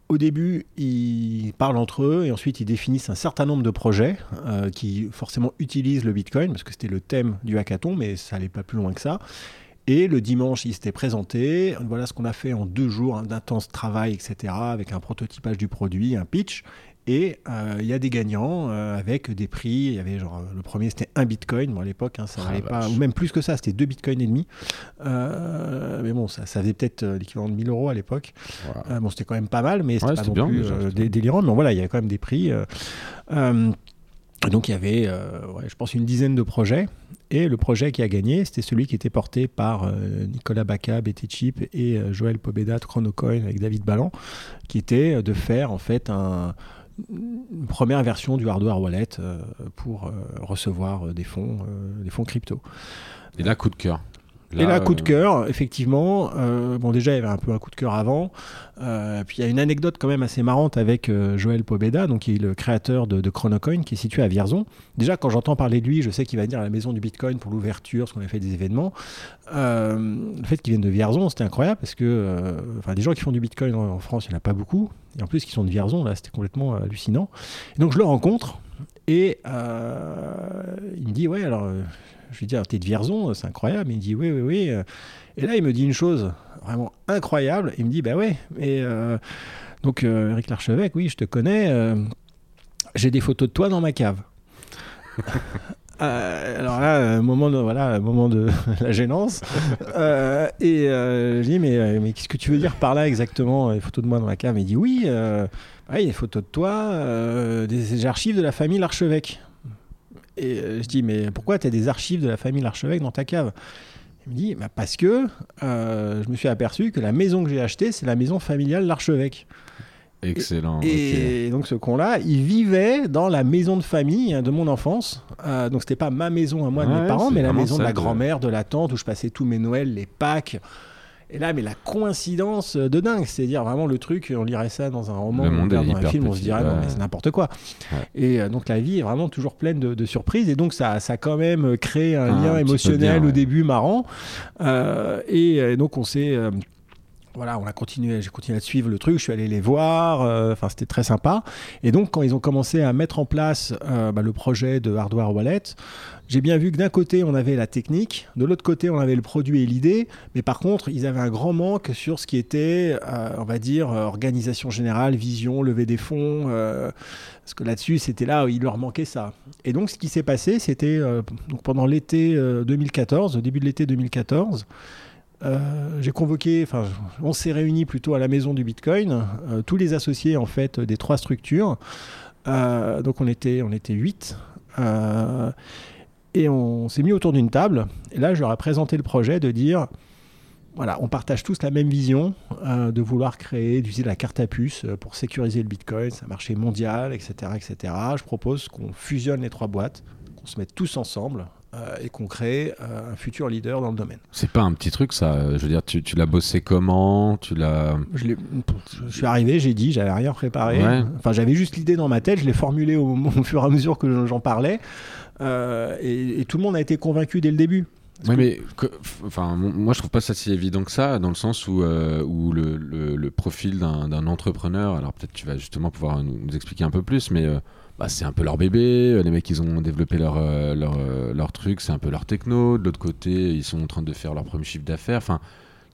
Au début, ils parlent entre eux et ensuite ils définissent un certain nombre de projets euh, qui forcément utilisent le Bitcoin parce que c'était le thème du hackathon, mais ça n'allait pas plus loin que ça. Et le dimanche, ils s'étaient présentés. Voilà ce qu'on a fait en deux jours d'intense travail, etc., avec un prototypage du produit, un pitch. Et euh, il y a des gagnants euh, avec des prix. Il y avait genre le premier c'était un bitcoin. Bon, à l'époque, hein, ça ah, pas, ou même plus que ça, c'était deux bitcoins et demi. Euh, mais bon, ça, ça faisait peut-être l'équivalent de 1000 euros à l'époque. bon, c'était quand même pas mal, mais c'était pas non plus délirant. Mais voilà, il y avait quand même des prix. donc il y avait, je pense, une dizaine de projets. Et le projet qui a gagné, c'était celui qui était porté par Nicolas Baca, BT Chip et Joël Pobeda de Chronocoin avec David Ballan, qui était de faire en fait un première version du hardware wallet euh, pour euh, recevoir euh, des fonds, des fonds crypto. Et là, coup de cœur et là, coup de cœur, effectivement. bon, déjà, il y avait un peu un coup de cœur avant. puis il y a une anecdote quand même assez marrante avec Joël Pobeda, donc qui est le créateur de, Chronocoin, qui est situé à Vierzon. Déjà, quand j'entends parler de lui, je sais qu'il va venir à la maison du Bitcoin pour l'ouverture, parce qu'on a fait des événements. le fait qu'il vienne de Vierzon, c'était incroyable, parce que enfin, des gens qui font du Bitcoin en, France, il n'y en a pas beaucoup. Et en plus, qui sont de Vierzon, là, c'était complètement euh, hallucinant. Et donc, je le rencontre et euh, il me dit Ouais, alors, euh, je lui dis T'es de Vierzon, c'est incroyable. Il me dit Oui, oui, oui. Et là, il me dit une chose vraiment incroyable. Il me dit Bah ouais, et donc, Eric Larchevêque, oui, je te connais. J'ai des photos de toi dans ma cave. Euh, alors là, moment de, voilà, moment de la gênance. Euh, et euh, je dis, mais, mais qu'est-ce que tu veux dire par là exactement Les photos de moi dans la cave? Il dit, oui, il y a des photos de toi, des, archives de la famille L'Archevêque. Et je dis, mais pourquoi tu as des archives de la famille L'Archevêque dans ta cave? Il me dit, bah parce que je me suis aperçu que la maison que j'ai achetée, c'est la maison familiale L'Archevêque. Excellent. Et, donc ce con-là, il vivait dans la maison de famille hein, de mon enfance. Euh, donc c'était pas ma maison à moi de mes parents, mais la maison de la grand-mère, de la tante, où je passais tous mes Noëls, les Pâques. Et là, mais la coïncidence de dingue, c'est-à-dire vraiment le truc, on lirait ça dans un roman, dans un film, on se dirait non, mais c'est n'importe quoi. Et euh, donc la vie est vraiment toujours pleine de, surprises, et donc ça, ça a quand même créé un ah, lien émotionnel au début marrant. Euh, et, donc on s'est voilà, on a continué, j'ai continué à suivre le truc, je suis allé les voir, euh, enfin c'était très sympa. Et donc quand ils ont commencé à mettre en place euh, bah, le projet de hardware wallet, j'ai bien vu que d'un côté on avait la technique, de l'autre côté on avait le produit et l'idée, mais par contre ils avaient un grand manque sur ce qui était, euh, on va dire, organisation générale, vision, levée des fonds, parce que là-dessus c'était là où il leur manquait ça. Et donc ce qui s'est passé, c'était pendant l'été 2014, au début de l'été 2014. Euh, j'ai convoqué, enfin, on s'est réunis plutôt à la maison du Bitcoin, euh, tous les associés en fait des trois structures. Euh, donc on était, on était huit. Et on s'est mis autour d'une table. Et là, je leur ai présenté le projet de dire voilà, on partage tous la même vision de vouloir créer, d'utiliser la carte à puce pour sécuriser le Bitcoin, c'est un marché mondial, etc., etc. Je propose qu'on fusionne les trois boîtes, qu'on se mette tous ensemble euh, et qu'on crée euh, un futur leader dans le domaine. C'est pas un petit truc, ça. Je veux dire, tu, tu l'as bossé comment Tu l'as. Je, suis arrivé, j'ai dit, j'avais rien préparé. Ouais. Enfin, j'avais juste l'idée dans ma tête, je l'ai formulée au, au fur et à mesure que j'en parlais. Euh, et, et tout le monde a été convaincu dès le début. Parce Ouais, que- mais que- enfin, mon- moi je trouve pas ça si évident que ça, dans le sens où, euh, où le, le- le profil d'un entrepreneur, alors peut-être tu vas justement pouvoir nous, nous expliquer un peu plus, mais euh, bah, c'est un peu leur bébé, les mecs ils ont développé leur, leur, leur truc, c'est un peu leur techno, de l'autre côté ils sont en train de faire leur premier chiffre d'affaires, enfin.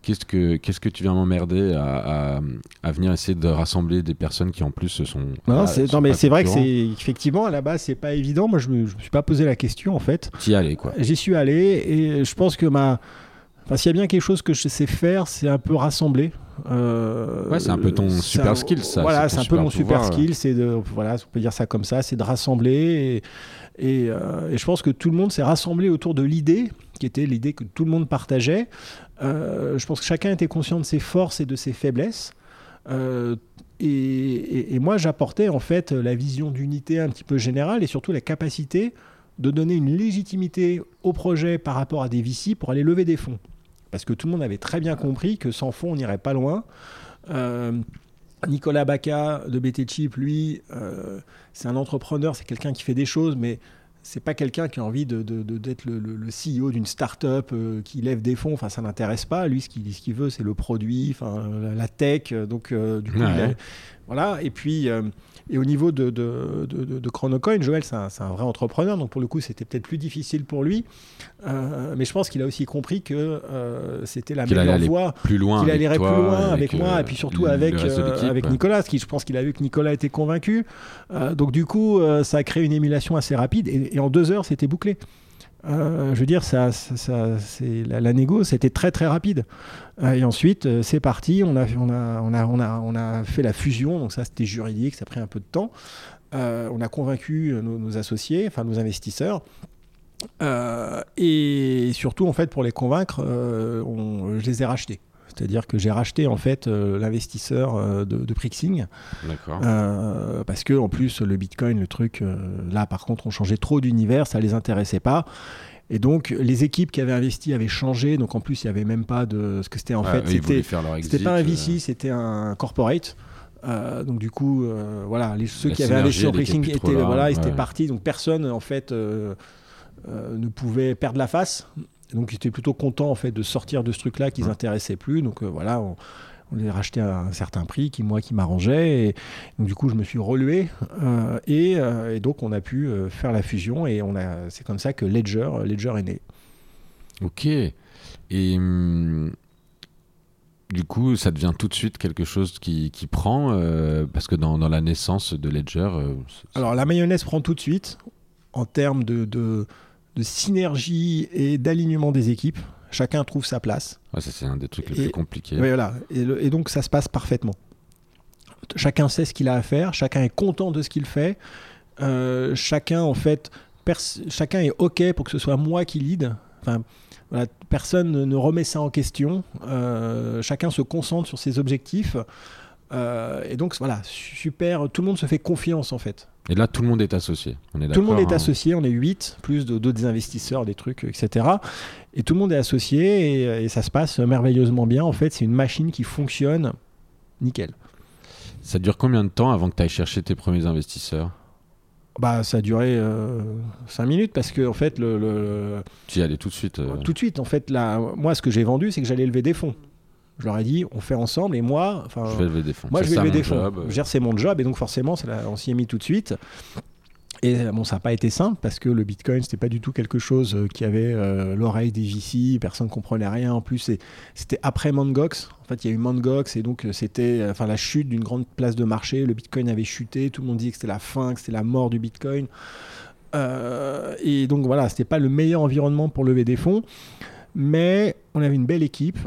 Qu'est-ce que, qu'est-ce que tu viens m'emmerder à, à, à venir essayer de rassembler des personnes qui en plus sont. Non, voilà, c'est- sont non, mais c'est vrai que c'est effectivement à la base c'est pas évident. Moi, je me, je me suis pas posé la question en fait. T'y allais quoi. J'y suis allé et je pense que ma, enfin, s'il y a bien quelque chose que je sais faire, c'est un peu rassembler. Euh, Ouais, c'est un peu ton super un- skill, ça, Voilà, c'est un peu mon super pouvoir, skill, c'est de, voilà, on peut dire ça comme ça, c'est de rassembler et, et, euh, et je pense que tout le monde s'est rassemblé autour de l'idée qui était l'idée que tout le monde partageait. Euh, je pense que chacun était conscient de ses forces et de ses faiblesses. Euh, et, moi, j'apportais en fait la vision d'unité un petit peu générale et surtout la capacité de donner une légitimité au projet par rapport à des VC pour aller lever des fonds. Parce que tout le monde avait très bien compris que sans fonds, on n'irait pas loin. Euh, Nicolas Baca de BT Chip, lui, c'est un entrepreneur, c'est quelqu'un qui fait des choses, mais c'est pas quelqu'un qui a envie de, de- de- d'être le, le- le CEO d'une start-up euh, qui lève des fonds. Enfin, ça l'intéresse pas. Lui, ce qu'il, ce qu'il veut, c'est le produit, enfin, la, la tech. Donc, euh, du coup, Ouais. il a- voilà. Et puis, euh, et au niveau de, de, de, Chronocoin, Joël, c'est un, vrai entrepreneur. Donc, pour le coup, c'était peut-être plus difficile pour lui. Euh, mais je pense qu'il a aussi compris que euh, c'était la allait meilleure voie Plus loin. qu'il toi, plus loin avec, moi et puis surtout avec, euh, avec ouais. Nicolas, que je pense qu'il a vu que Nicolas était convaincu. Donc du coup, ça a créé une émulation assez rapide et, et en deux heures, c'était bouclé. Euh, je veux dire, ça, ça, ça- c'est la, la négo, c'était très très rapide. Euh, et ensuite, euh, c'est parti. On a, on a, on a, on a, on a fait la fusion. Donc ça, c'était juridique. Ça a pris un peu de temps. Euh, on a convaincu nos, nos associés, enfin nos investisseurs. Euh, et surtout, en fait, pour les convaincre, euh, on- je les ai rachetés. C'est-à-dire que j'ai racheté en fait euh, l'investisseur euh, de, de Prixing D'accord. euh, parce que en plus le Bitcoin, le truc, là par contre, on changeait trop d'univers, ça les intéressait pas. Et donc les équipes qui avaient investi avaient changé. Donc en plus, il y avait même pas de ce que c'était en fait. C'était pas un euh, VC, c'était un corporate. Euh, donc du coup, euh, voilà, les, ceux La qui avaient investi en trop étaient, là, voilà, ils étaient partis. Donc personne en fait euh, ne pouvait perdre la face. Donc ils étaient plutôt contents en fait de sortir de ce truc-là qui les Ouais. plus. Donc voilà, on, on les rachetait à un certain prix qui moi qui m'arrangeait. Et donc du coup je me suis relevé euh, et, euh, et donc on a pu euh, faire la fusion et on a. C'est comme ça que Ledger, Ledger est né. Ok. Et hum, du coup, ça devient tout de suite quelque chose qui, qui prend, euh, parce que dans, dans la naissance de Ledger, euh, Alors la mayonnaise prend tout de suite en termes de, de, de synergie et d'alignement des équipes. Chacun trouve sa place. ouais, c'est un des trucs les Et- plus compliqués. Ouais, voilà. et, le- et donc ça se passe parfaitement. Chacun sait ce qu'il a à faire, chacun est content de ce qu'il fait. Euh, chacun en fait, chacun est ok pour que ce soit moi qui lead. Enfin, voilà, personne ne, ne remet ça en question. Euh, chacun se concentre sur ses objectifs. Euh, et donc voilà, super. Tout le monde se fait confiance en fait. Et là, tout le monde est associé. On est Tout le monde est hein. associé, on est 8, plus d'autres investisseurs, des trucs, etc. Et tout le monde est associé et, et ça se passe merveilleusement bien. En fait, c'est une machine qui fonctionne nickel. Ça dure combien de temps avant que tu ailles chercher tes premiers investisseurs? Bah, ça a duré 5 minutes parce que, en fait, le, le- Tu y allais tout de suite. euh, tout de suite, en fait, là, moi, ce que j'ai vendu, c'est que j'allais lever des fonds. Je leur ai dit, on fait ensemble et moi, enfin, Je vais lever des fonds. Moi, je vais lever mon des fonds. job. Dire, c'est mon job et donc forcément, on s'y est mis tout de suite. Et bon, ça n'a pas été simple parce que le Bitcoin, c'était pas du tout quelque chose euh, qui avait euh, l'oreille des VC, personne ne comprenait rien. En plus, c'était après Mangox. En fait, il y a eu Mangox et donc euh, c'était enfin la chute d'une grande place de marché. Le Bitcoin avait chuté, tout le monde disait que c'était la fin, que c'était la mort du Bitcoin. Euh, et donc voilà, c'était pas le meilleur environnement pour lever des fonds, mais on avait une belle équipe.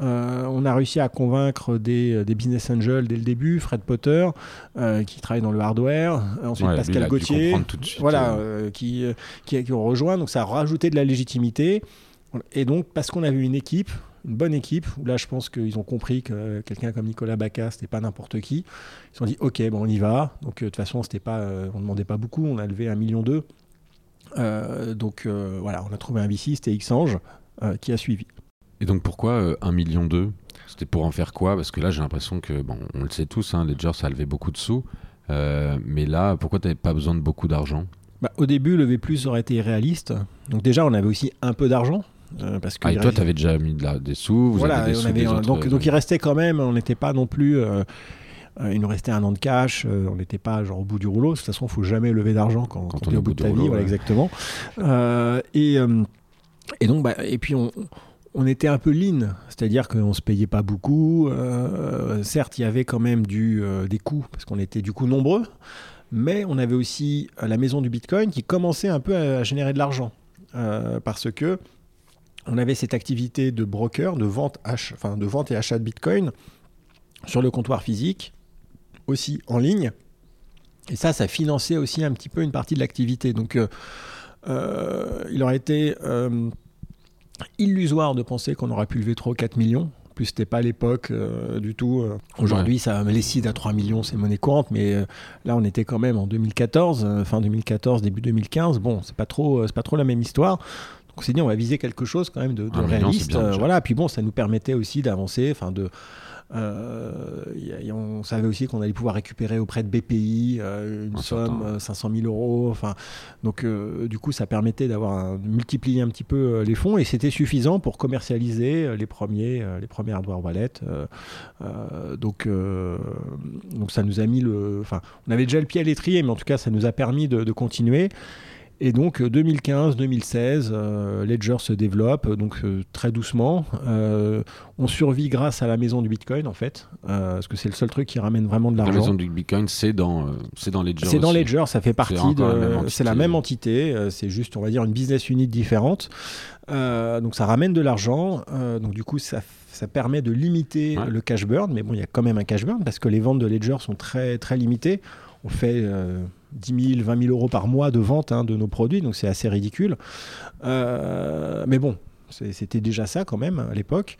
Euh, on a réussi à convaincre des, des business angels dès le début, Fred Potter, euh, qui travaille dans le hardware, ensuite Ouais, Pascal Gauthier, suite, voilà, euh, euh, qui, euh, qui, qui ont rejoint. Donc ça a rajouté de la légitimité. Et donc, parce qu'on avait une équipe, une bonne équipe, où là, je pense qu'ils ont compris que quelqu'un comme Nicolas Bacca, c'était pas n'importe qui. Ils se sont dit, OK, bon, on y va. Donc, euh, de toute façon, c'était pas, euh, on ne demandait pas beaucoup. On a levé un million d'eux. donc voilà, on a trouvé un VC, c'était Xange, qui a suivi. Et donc pourquoi 1 million 2 C'était pour en faire quoi? Parce que là j'ai l'impression que, bon, on le sait tous, hein, Ledger ça a levé beaucoup de sous. mais là, pourquoi tu n'avais pas besoin de beaucoup d'argent? Bah, Au début, lever plus aurait été irréaliste. Donc déjà, on avait aussi un peu d'argent. parce que ah, et toi, tu avais déjà mis de la, des sous, vous voilà, des sous des donc, donc il restait quand même, on n'était pas non plus il nous restait un an de cash, on n'était pas genre au bout du rouleau. De toute façon, il faut jamais lever d'argent quand, quand, on est au bout de ta vie, voilà, exactement. et, et donc, bah, et puis on, on était un peu lean, c'est-à-dire qu'on ne se payait pas beaucoup. Euh, certes, il y avait quand même du, euh, des coûts, parce qu'on était du coup nombreux, mais on avait aussi euh, la maison du Bitcoin qui commençait un peu à, générer de l'argent. parce que on avait cette activité de broker, de vente, enfin, de vente et achat de Bitcoin sur le comptoir physique, aussi en ligne. Et ça, ça finançait aussi un petit peu une partie de l'activité. Donc, il aurait été illusoire de penser qu'on aurait pu lever 3 ou 4 millions. Plus, c'était pas l'époque euh, du tout. Euh. Aujourd'hui, ça les sites à 3 millions, c'est monnaie courante, mais euh, là, on était quand même en 2014, fin 2014, début 2015. Bon, c'est pas trop, c'est pas trop la même histoire. Donc, on s'est dit, on va viser quelque chose quand même de, réaliste. voilà. Puis bon, ça nous permettait aussi d'avancer, enfin de euh, on savait aussi qu'on allait pouvoir récupérer auprès de BPI euh, une somme, 500 000 euros. Enfin, donc, euh, du coup, ça permettait d'avoir multiplié un petit peu les fonds et c'était suffisant pour commercialiser les premiers, les premiers hardware wallets. donc, donc, ça nous a mis le. Enfin, on avait déjà le pied à l'étrier, mais en tout cas, ça nous a permis de, de continuer. Et donc 2015-2016, euh, euh, Ledger se développe donc euh, très doucement. on survit grâce à la maison du Bitcoin en fait, parce que c'est le seul truc qui ramène vraiment de l'argent. La maison du Bitcoin, c'est dans c'est dans Ledger. C'est dans Ledger, ça fait partie de. C'est la même entité. c'est juste, on va dire, une business unit différente. donc ça ramène de l'argent. donc du coup, ça ça permet de limiter le cash burn, mais bon, il y a quand même un cash burn parce que les ventes de Ledger sont très, très limitées. On fait 10 000, 20 000 euros par mois de vente hein, de nos produits, donc c'est assez ridicule. Euh, mais bon, c'était déjà ça quand même à l'époque.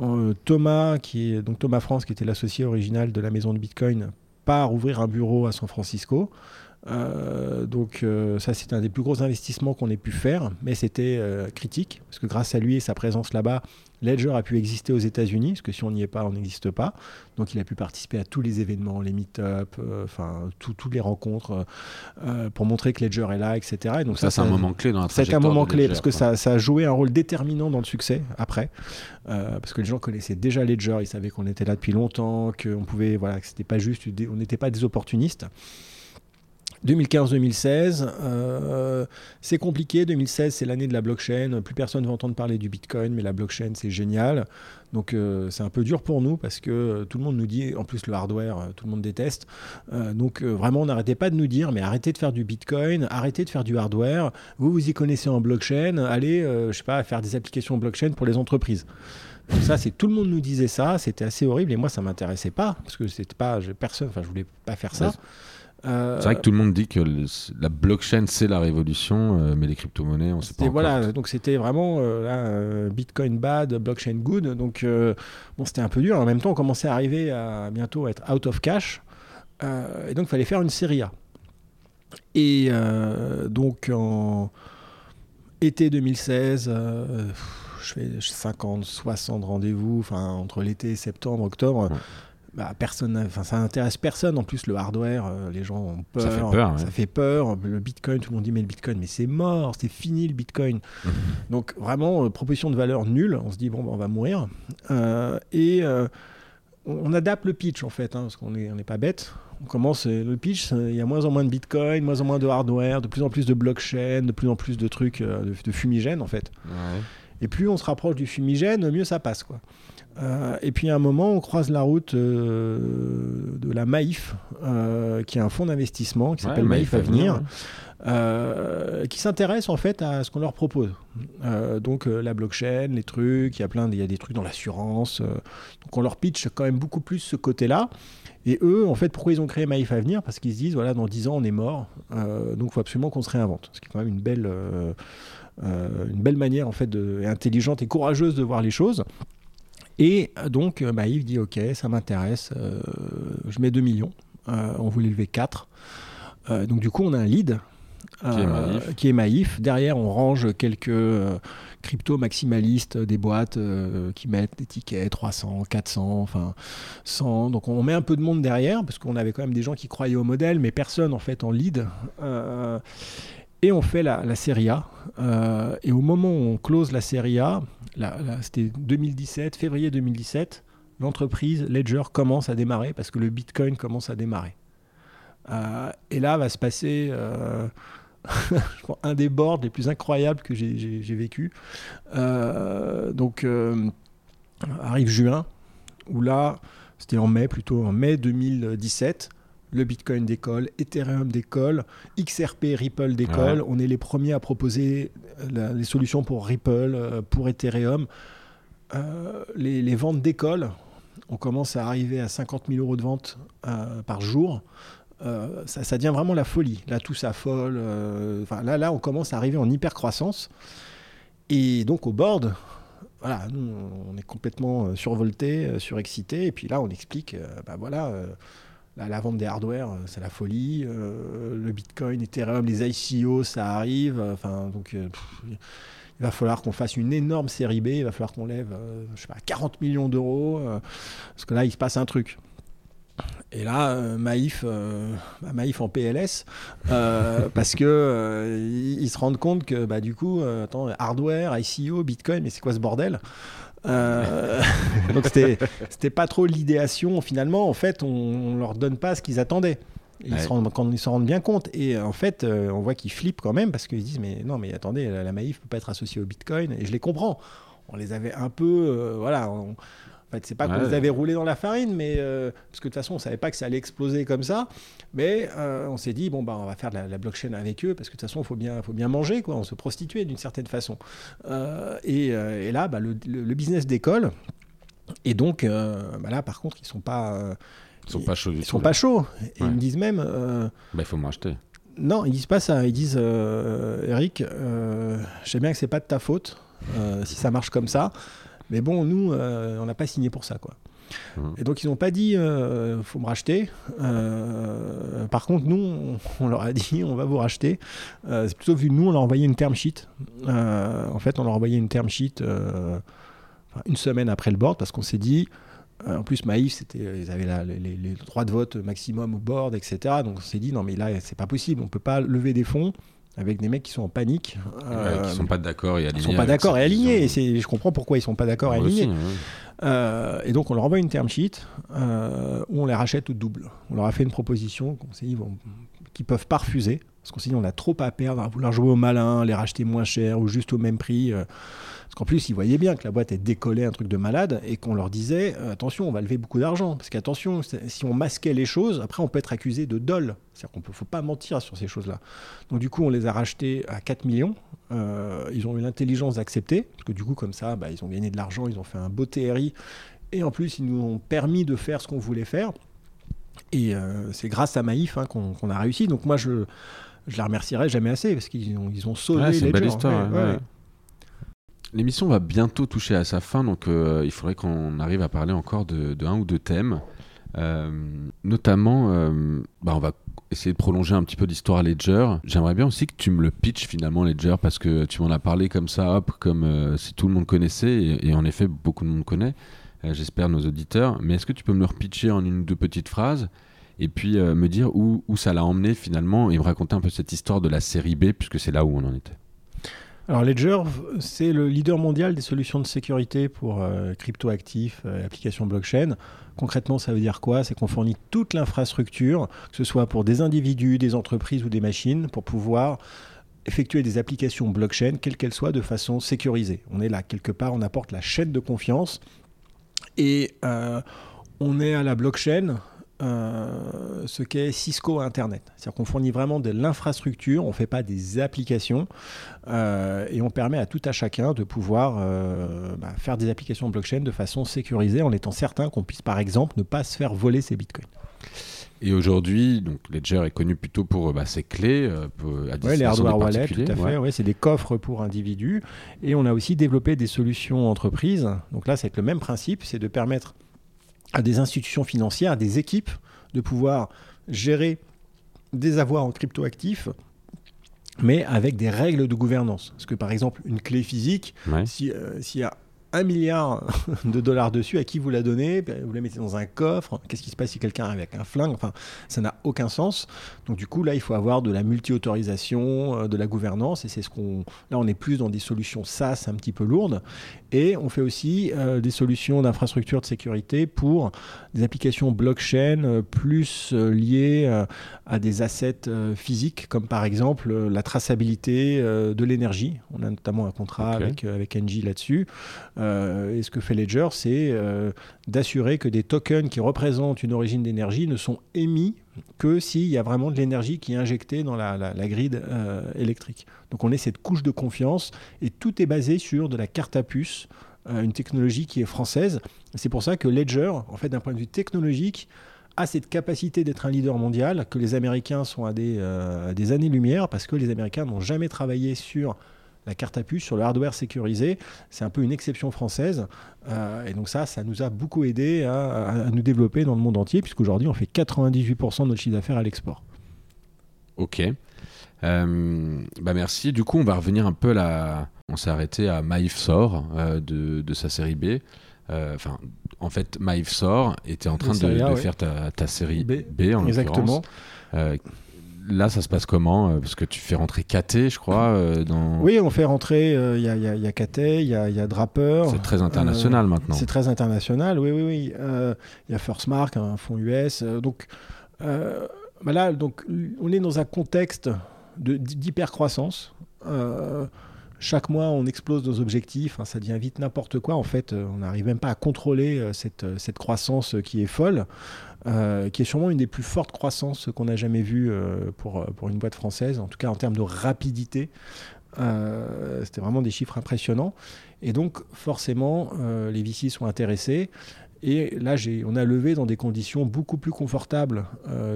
Euh, Thomas, qui donc Thomas France, qui était l'associé original de la maison de Bitcoin, part ouvrir un bureau à San Francisco. Euh, donc ça c'était un des plus gros investissements qu'on ait pu faire, mais c'était critique parce que grâce à lui et sa présence là-bas, Ledger a pu exister aux États-Unis, parce que si on n'y est pas, on n'existe pas. Donc il a pu participer à tous les événements, les meet-up, euh, enfin toutes les rencontres euh, euh, pour montrer que Ledger est là, etc. Et donc ça, c'est un moment clé dans la C'est un moment clé parce que ça, a joué un rôle déterminant dans le succès après, parce que les gens connaissaient déjà Ledger, ils savaient qu'on était là depuis longtemps, qu'on pouvait, voilà, que c'était pas juste, on n'était pas des opportunistes. 2015-2016, euh, c'est compliqué. 2016, c'est l'année de la blockchain. Plus personne ne va entendre parler du Bitcoin, mais la blockchain, c'est génial. Donc euh, c'est un peu dur pour nous parce que euh, tout le monde nous dit, en plus le hardware, tout le monde déteste. donc vraiment, n'arrêtez pas de nous dire, mais arrêtez de faire du Bitcoin, arrêtez de faire du hardware. Vous, vous y connaissez en blockchain, allez, je sais pas, faire des applications blockchain pour les entreprises. Donc ça, c'est tout le monde nous disait ça, c'était assez horrible et moi ça m'intéressait pas parce que c'était pas, personne, enfin je voulais pas faire ça. Euh, c'est vrai que tout le monde dit que la blockchain c'est la révolution, euh, mais les crypto-monnaies, on sait pas. Voilà, donc c'était vraiment euh, Bitcoin bad, blockchain good. Donc bon, c'était un peu dur. En même temps, on commençait à arriver à bientôt être out of cash, et donc il fallait faire une série A. Et donc en été 2016, je fais 50, 60 rendez-vous, enfin entre l'été septembre, octobre bah, personne, enfin ça intéresse personne. En plus, le hardware, euh, les gens ont peur. Ça fait peur. Ça fait peur. Le Bitcoin, tout le monde dit mais le Bitcoin, mais c'est mort, c'est fini le Bitcoin. Donc vraiment, euh, proposition de valeur nulle. On se dit bon, bah, on va mourir. Euh, et on, adapte le pitch en fait, hein, parce qu'on n'est on pas bête. On commence le pitch. Il y a moins en moins de Bitcoin, moins en moins de hardware, de plus en plus de blockchain, de plus en plus de trucs de, de fumigène en fait. Et plus on se rapproche du fumigène, mieux ça passe quoi. Euh, et puis à un moment, on croise la route euh, de la Maïf, euh, qui est un fonds d'investissement qui s'appelle Maïf, Avenir, qui s'intéresse en fait à ce qu'on leur propose. donc la blockchain, les trucs, il y a plein, il y a des trucs dans l'assurance. donc on leur pitch quand même beaucoup plus ce côté-là. Et eux, en fait, pourquoi ils ont créé Maïf Avenir? Parce qu'ils se disent, voilà, dans 10 ans, on est mort, donc il faut absolument qu'on se réinvente. Ce qui est quand même une belle, une belle manière, en fait, de, intelligente et courageuse de voir les choses. Et donc, euh, bah, Yves dit Ok, ça m'intéresse, euh, je mets 2 millions. Euh, on voulait lever 4. donc, du coup, on a un lead. qui est, Maïf. Derrière, on range quelques crypto maximalistes, des boîtes qui mettent des tickets 300, 400, enfin 100. Donc on met un peu de monde derrière parce qu'on avait quand même des gens qui croyaient au modèle, mais personne en fait en lead. Et on fait la, la série A. et au moment où on close la série A, c'était 2017, février 2017, l'entreprise Ledger commence à démarrer parce que le Bitcoin commence à démarrer. Euh, et là va se passer euh, un des boards les plus incroyables que j'ai vécu. Euh, donc arrive juin, où là, c'était en mai plutôt, en mai 2017 le Bitcoin décolle, Ethereum décolle, XRP, Ripple décolle. On est les premiers à proposer les solutions pour Ripple, pour Ethereum. les, ventes décollent on commence à arriver à 50 000 euros de vente euh, par jour. Euh, ça, devient vraiment la folie. Là, tout s'affole. Euh, là, là, on commence à arriver en hyper croissance. Et donc, au board, voilà, nous, on est complètement survolté, surexcité. Et puis là, on explique, bah voilà, la, vente des hardware, c'est la folie. le Bitcoin, Ethereum, les ICO, ça arrive. Enfin, donc, il va falloir qu'on fasse une énorme série B, il va falloir qu'on lève, euh, je sais pas, 40 millions d'euros, euh, parce que là, il se passe un truc. Et là, euh, Maïf, bah, Maïf en PLS, parce que ils, se rendent compte que bah, du coup, attends, hardware, ICO, Bitcoin, mais c'est quoi ce bordel? Donc c'était pas trop l'idéation. Finalement, en fait, on, on leur donne pas ce qu'ils attendaient. Ils se rendent, quand ils se rendent bien compte. Et euh, en fait, euh, on voit qu'ils flippent quand même parce qu'ils disent Mais non, mais attendez, la, Maïf ne peut pas être associée au Bitcoin. Et je les comprends. On les avait un peu. Euh, voilà. Fait, c'est pas qu'on les avait roulés dans la farine, mais parce que de toute façon, on savait pas que ça allait exploser comme ça. Mais on s'est dit bon bah on va faire de la, blockchain avec eux parce que de toute façon, il faut bien, faut bien manger quoi. On se prostituer d'une certaine façon. Et, et, là, bah, le, business décolle. Et donc, bah là, par contre, ils sont pas ils sont pas chauds Ils sont pas chauds. Et ils me disent même. Euh, bah, il faut m'acheter. Non, ils disent pas ça. Ils disent euh, Eric, euh, je sais bien que c'est pas de ta faute si ça marche comme ça. Mais bon, nous, on n'a pas signé pour ça, quoi. Mmh. Et donc ils n'ont pas dit euh, faut me racheter. par contre, nous, on, leur a dit on va vous racheter. c'est plutôt vu nous, on leur a envoyé une term sheet. en fait, on leur a envoyé une term sheet une semaine après le board parce qu'on s'est dit euh, en plus, Maïf, c'était, ils avaient les, droits de vote maximum au board, etc. Donc on s'est dit, non, mais là, c'est pas possible. On peut pas lever des fonds avec des mecs qui sont en panique. Euh, qui sont pas d'accord et alignés. Ils sont pas d'accord et alignés. Et je comprends pourquoi ils sont pas d'accord et alignés. Euh, et donc on leur envoie une term sheet où on les rachète au double. On leur a fait une proposition qu'on s'est dit qu'ils peuvent pas refuser. Parce qu'on s'est dit on a trop à perdre à vouloir jouer au malin, les racheter moins cher ou juste au même prix. Parce qu'en plus, ils voyaient bien que la boîte est décollée un truc de malade et qu'on leur disait euh, attention, on va lever beaucoup d'argent. Parce qu'attention, si on masquait les choses, après on peut être accusé de dol. C'est-à-dire qu'on ne faut pas mentir sur ces choses-là. Donc du coup, on les a rachetés à 4 millions. Euh, ils ont eu l'intelligence d'accepter. Parce que du coup, comme ça, bah, ils ont gagné de l'argent, ils ont fait un beau TRI. Et en plus, ils nous ont permis de faire ce qu'on voulait faire. Et euh, c'est grâce à Maïf hein, qu'on a réussi. Donc moi, je je la remercierai jamais assez parce qu'ils ont, ils ont sauvé les gens. histoire. L'émission va bientôt toucher à sa fin, donc euh, il faudrait qu'on arrive à parler encore de, un ou deux thèmes. Euh, notamment, euh, bah, on va essayer de prolonger un petit peu l'histoire Ledger. J'aimerais bien aussi que tu me le pitches finalement Ledger parce que tu m'en as parlé comme ça, hop, comme si tout le monde connaissait et, en effet beaucoup de monde connaît. J'espère nos auditeurs. Mais est-ce que tu peux me le repitcher en une ou deux petites phrases et puis me dire où, où ça l'a emmené finalement et me raconter un peu cette histoire de la série B puisque c'est là où on en était? Alors Ledger, c'est le leader mondial des solutions de sécurité pour euh, crypto-actifs, euh, applications blockchain. Concrètement, ça veut dire quoi? C'est qu'on fournit toute l'infrastructure, que ce soit pour des individus, des entreprises ou des machines, pour pouvoir effectuer des applications blockchain, quelles qu'elles soient, de façon sécurisée. On est là, quelque part, on apporte la chaîne de confiance et euh, on est à la blockchain euh, ce qu'est Cisco Internet. C'est-à-dire qu'on fournit vraiment de l'infrastructure, on ne fait pas des applications, euh, et on permet à tout à chacun de pouvoir euh, bah, faire des applications blockchain de façon sécurisée, en étant certain qu'on puisse par exemple ne pas se faire voler ses bitcoins. Et aujourd'hui, donc Ledger est connu plutôt pour bah, ses clés à ouais, les hardware wallets, tout à fait. Ouais. c'est des coffres pour individus. Et on a aussi développé des solutions entreprises. Donc là, c'est le même principe, c'est de permettre à des institutions financières, à des équipes, de pouvoir gérer des avoirs en crypto-actifs mais avec des règles de gouvernance. Parce que par exemple, une clé physique, Ouais. si, euh, s'il y a un milliard de dollars dessus, à qui vous la donnez? Ben, Vous la mettez dans un coffre. Qu'est-ce qui se passe si quelqu'un arrive avec un flingue? Enfin, ça n'a aucun sens. Donc du coup, là, il faut avoir de la multi-autorisation, euh, de la gouvernance, et c'est ce qu'on. Là, on est plus dans des solutions SaaS un petit peu lourdes, et on fait aussi euh, des solutions d'infrastructure de sécurité pour des applications blockchain euh, plus euh, liées à des assets physiques, comme par exemple la traçabilité de l'énergie. On a notamment un contrat avec, avec Engie là-dessus. Euh, et ce que fait Ledger, c'est euh, d'assurer que des tokens qui représentent une origine d'énergie ne sont émis que s'il y a vraiment de l'énergie qui est injectée dans la, la- euh, électrique. Donc on est cette couche de confiance et tout est basé sur de la carte à puce, une technologie qui est française. C'est pour ça que Ledger, en fait, d'un point de vue technologique, a cette capacité d'être un leader mondial, que les Américains sont à des années-lumière, parce que les Américains n'ont jamais travaillé sur la carte à puce, sur le hardware sécurisé. C'est un peu une exception française. Euh, et donc ça, ça nous a beaucoup aidé à, nous développer dans le monde entier, puisqu'aujourd'hui, on fait 98% de notre chiffre d'affaires à l'export. Ok. Euh, bah merci. Du coup, on va revenir un peu là. On s'est arrêté à Maïf Sor euh, de, de sa série B. Euh, Enfin, en fait, Maïf Sor était en train de, série A, de ouais. faire ta, ta série B. B, en Exactement. Là, ça se passe comment Euh, Parce que tu fais rentrer KT, je crois, euh, dans. Oui, on fait rentrer, euh, il y, a, y a- il y a Cathay, il y a, il y a Draper. C'est très international maintenant. C'est très international, oui, oui, oui. Il y a First Mark, un fonds US. donc, bah là, donc, on est dans un contexte d'hypercroissance. Chaque mois, on explose nos objectifs. hein, ça devient vite n'importe quoi. En fait, on n'arrive même pas à contrôler cette, cette croissance qui est folle, euh, qui est sûrement une des plus fortes croissances qu'on a jamais vues euh, pour, euh, pour une boîte française, en tout cas en termes de rapidité. C'était vraiment des chiffres impressionnants. Et donc, forcément, les VC sont intéressés. Et là, on a levé dans des conditions beaucoup plus confortables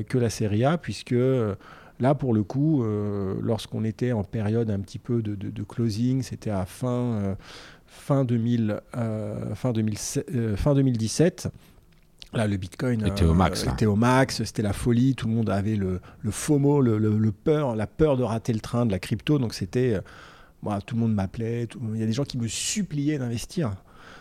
que la série A, puisque là, pour le coup, lorsqu'on était en période un petit peu de, closing, c'était à fin, fin, 2000, euh, fin, 2007, euh, fin 2017. Là, le Bitcoin Était au max, là. était au max, c'était la folie, tout le monde avait le, le FOMO, le, le- le peur, la peur de rater le train de la crypto. Donc c'était, euh, moi, tout le monde m'appelait, il y a des gens qui me suppliaient d'investir.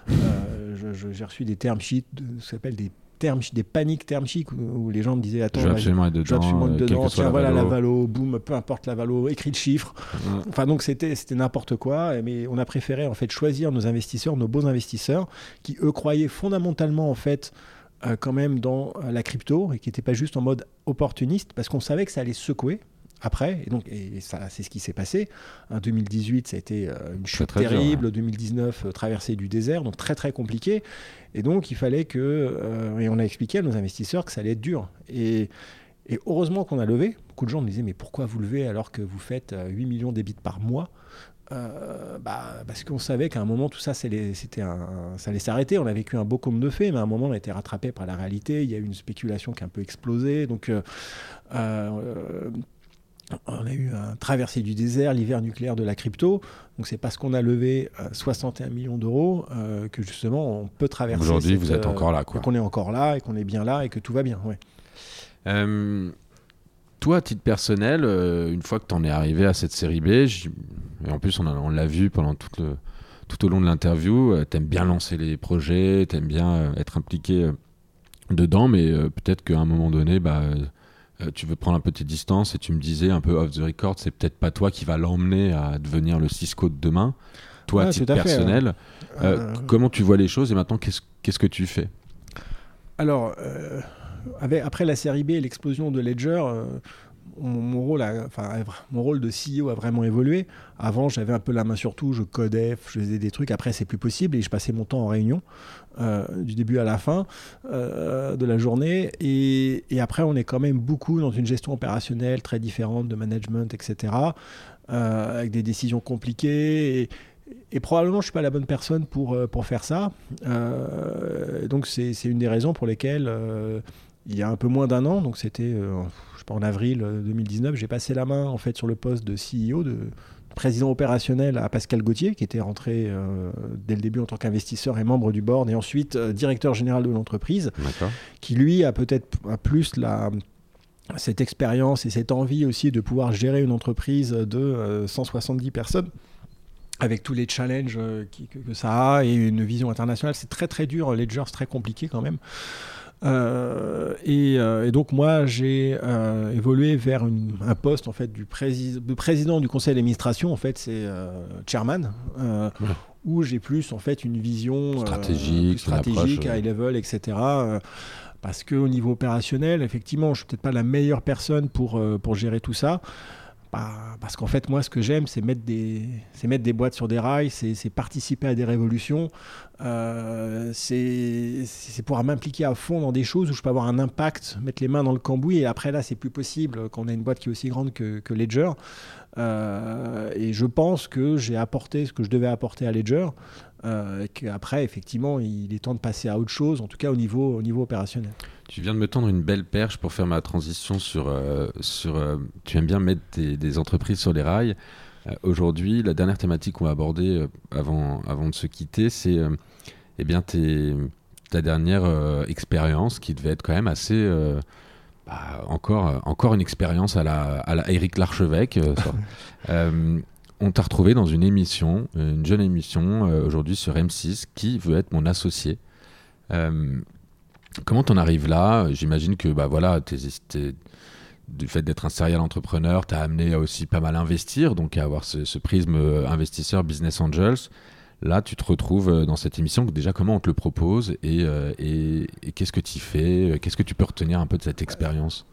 Euh, J'ai reçu des term sheets, de, ce qu'on appelle des term des paniques term sheets, où, où les gens me disaient attends, Je vas-y, absolument être dedans. absolument être euh, dedans, tiens voilà la valo. boum, peu importe la valo, écrit de chiffres. Ouais. Enfin donc c'était c'était n'importe quoi, mais on a préféré en fait choisir nos investisseurs, nos beaux investisseurs, qui eux croyaient fondamentalement en fait euh, quand même dans euh, la crypto et qui n'étaient pas juste en mode opportuniste, parce qu'on savait que ça allait secouer après, et donc et ça c'est ce qui s'est passé. En 2018 ça a été euh, une chute très dur, terrible, 2019 euh, traversée du désert, donc très très compliqué, et donc il fallait que euh, et on a expliqué à nos investisseurs que ça allait être dur. Et et heureusement qu'on a levé. Beaucoup de gens me disaient mais pourquoi vous levez alors que vous faites euh, 8 millions d'ébits par mois? Euh, bah, Parce qu'on savait qu'à un moment tout ça c'était un, ça allait s'arrêter. On a vécu un beau conte de fées, mais à un moment on a été rattrapé par la réalité. Il y a eu une spéculation qui a un peu explosé. Donc euh, euh, on a eu un traversée du désert, l'hiver nucléaire de la crypto. Donc c'est parce qu'on a levé euh, 61 millions d'euros euh, que justement on peut traverser. Aujourd'hui, vous êtes encore là, quoi. Qu'on est encore là et qu'on est bien là et que tout va bien. Ouais. Euh, toi, à titre personnel, euh, une fois que tu en es arrivé à cette série B, et en plus on, l'a vu pendant tout, le, tout au long de l'interview, euh, t'aimes bien lancer les projets, t'aimes bien euh, être impliqué euh, dedans, mais peut-être qu'à un moment donné, bah, tu veux prendre un peu tes distances et tu me disais un peu off the record, c'est peut-être pas toi qui va l'emmener à devenir le Cisco de demain. Toi, à titre à fait, personnel, comment tu vois les choses et maintenant qu'est-ce que tu fais? Alors, après la série B et l'explosion de Ledger, euh, mon, rôle enfin, mon rôle de CEO a vraiment évolué. Avant, j'avais un peu la main sur tout, je codais, je faisais des trucs. Après, c'est plus possible et je passais mon temps en réunion, euh, du début à la fin euh, de la journée. Et, après, on est quand même beaucoup dans une gestion opérationnelle très différente de management, etc., avec des décisions compliquées. Et, probablement, je ne suis pas la bonne personne pour, pour faire ça. Donc, c'est une des raisons pour lesquelles, il y a un peu moins d'un an, donc c'était euh, je sais pas, en avril euh, 2019, j'ai passé la main en fait sur le poste de CEO, de président opérationnel à Pascal Gauthier, qui était rentré euh, dès le début en tant qu'investisseur et membre du board, et ensuite euh, directeur général de l'entreprise qui lui a peut-être plus la, cette expérience et cette envie aussi de pouvoir gérer une entreprise de 170 personnes avec tous les challenges que, ça a et une vision internationale. C'est très très dur, Ledger, c'est très compliqué quand même. Euh, euh, et, donc moi j'ai euh, évolué vers un poste en fait du président du conseil d'administration. En fait c'est chairman où j'ai plus en fait une vision stratégique, stratégique high level etc parce que au niveau opérationnel effectivement je suis peut-être pas la meilleure personne pour pour gérer tout ça parce qu'en fait, moi, ce que j'aime, c'est mettre, des, mettre des boîtes sur des rails, c'est participer à des révolutions, euh, c'est pouvoir m'impliquer à fond dans des choses où je peux avoir un impact, mettre les mains dans le cambouis. Et après, là, c'est plus possible quand on a une boîte qui est aussi grande que, que Ledger. Euh, et je pense que j'ai apporté ce que je devais apporter à Ledger. Euh, qu'après, effectivement, il est temps de passer à autre chose, en tout cas au niveau, au niveau opérationnel. Tu viens de me tendre une belle perche pour faire ma transition sur. Euh, sur euh, tu aimes bien mettre des, entreprises sur les rails. Aujourd'hui, la dernière thématique qu'on va aborder avant, avant de se quitter, c'est eh bien ta dernière expérience qui devait être quand même assez. Bah, encore, encore une expérience à la, à la Eric Larchevêque. on t'a retrouvé dans une émission, une jeune émission euh, aujourd'hui sur M6 qui veut être mon associé. Euh, comment t'en arrives là? J'imagine que bah voilà, du fait d'être un serial entrepreneur, t'as amené aussi pas mal à investir, donc à avoir ce, prisme euh, investisseur business angels. Là, tu te retrouves dans cette émission. Déjà, comment on te le propose et, et qu'est-ce que tu fais? Qu'est-ce que tu peux retenir un peu de cette expérience?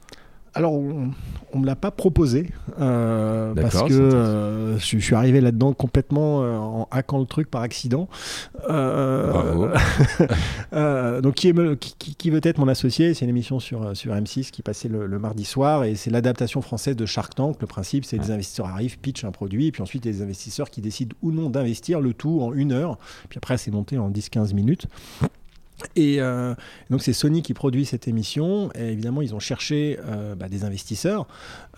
Alors, on ne me l'a pas proposé euh, parce que euh, je, suis arrivé là-dedans complètement euh, en hackant le truc par accident. Bravo. donc, qui, qui, veut être mon associé C'est une émission sur, sur M6 qui passait le, mardi soir et c'est l'adaptation française de Shark Tank. Le principe, c'est que des investisseurs arrivent, pitchent un produit, et puis ensuite, les investisseurs qui décident ou non d'investir le tout en une heure. Puis après, c'est monté en 10-15 minutes. Et euh, donc c'est Sony qui produit cette émission. Et évidemment, ils ont cherché euh, bah, des investisseurs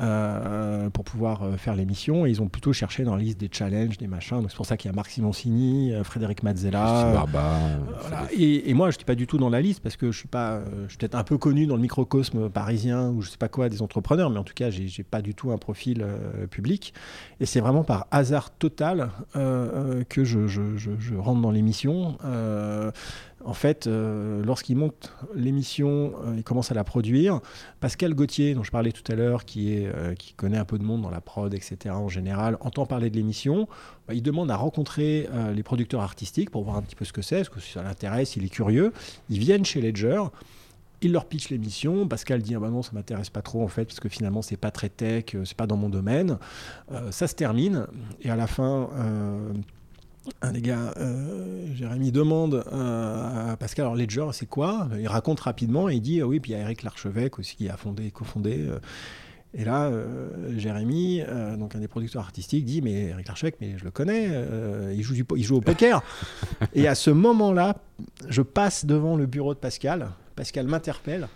euh, pour pouvoir faire l'émission. Et ils ont plutôt cherché dans la liste des challenges, des machins. Donc c'est pour ça qu'il y a Marc Simoncini, Frédéric Mazzella. Barba, et, moi, je ne suis pas du tout dans la liste parce que je suis pas, je suis peut-être un peu connu dans le microcosme parisien ou je sais pas quoi des entrepreneurs, mais en tout cas, j'ai, n'ai pas du tout un profil public. Et c'est vraiment par hasard total que je, je, je, rentre dans l'émission en fait, euh, lorsqu'il monte l'émission, euh, il commence à la produire. Pascal Gauthier, dont je parlais tout à l'heure, qui, est, euh, qui connaît un peu de monde dans la prod, etc., en général, entend parler de l'émission. Bah, il demande à rencontrer les producteurs artistiques pour voir un petit peu ce que c'est, ce que ça l'intéresse, il est curieux. Ils viennent chez Ledger. Il leur pitch l'émission. Pascal dit ah bah non, ça m'intéresse pas trop en fait, parce que finalement c'est pas très tech, c'est pas dans mon domaine. ça se termine et à la fin, un des gars, euh, Jérémy demande euh, à Pascal, alors Ledger, c'est quoi? Il raconte rapidement et il dit, ah oui, puis il y a Eric Larchevêque aussi qui a fondé, cofondé. Euh. et là, Jérémy, donc un des producteurs artistiques, dit, mais Eric Larchevêque, mais je le connais, il, joue du, il joue au poker. et à ce moment-là, je passe devant le bureau de Pascal. Pascal m'interpelle.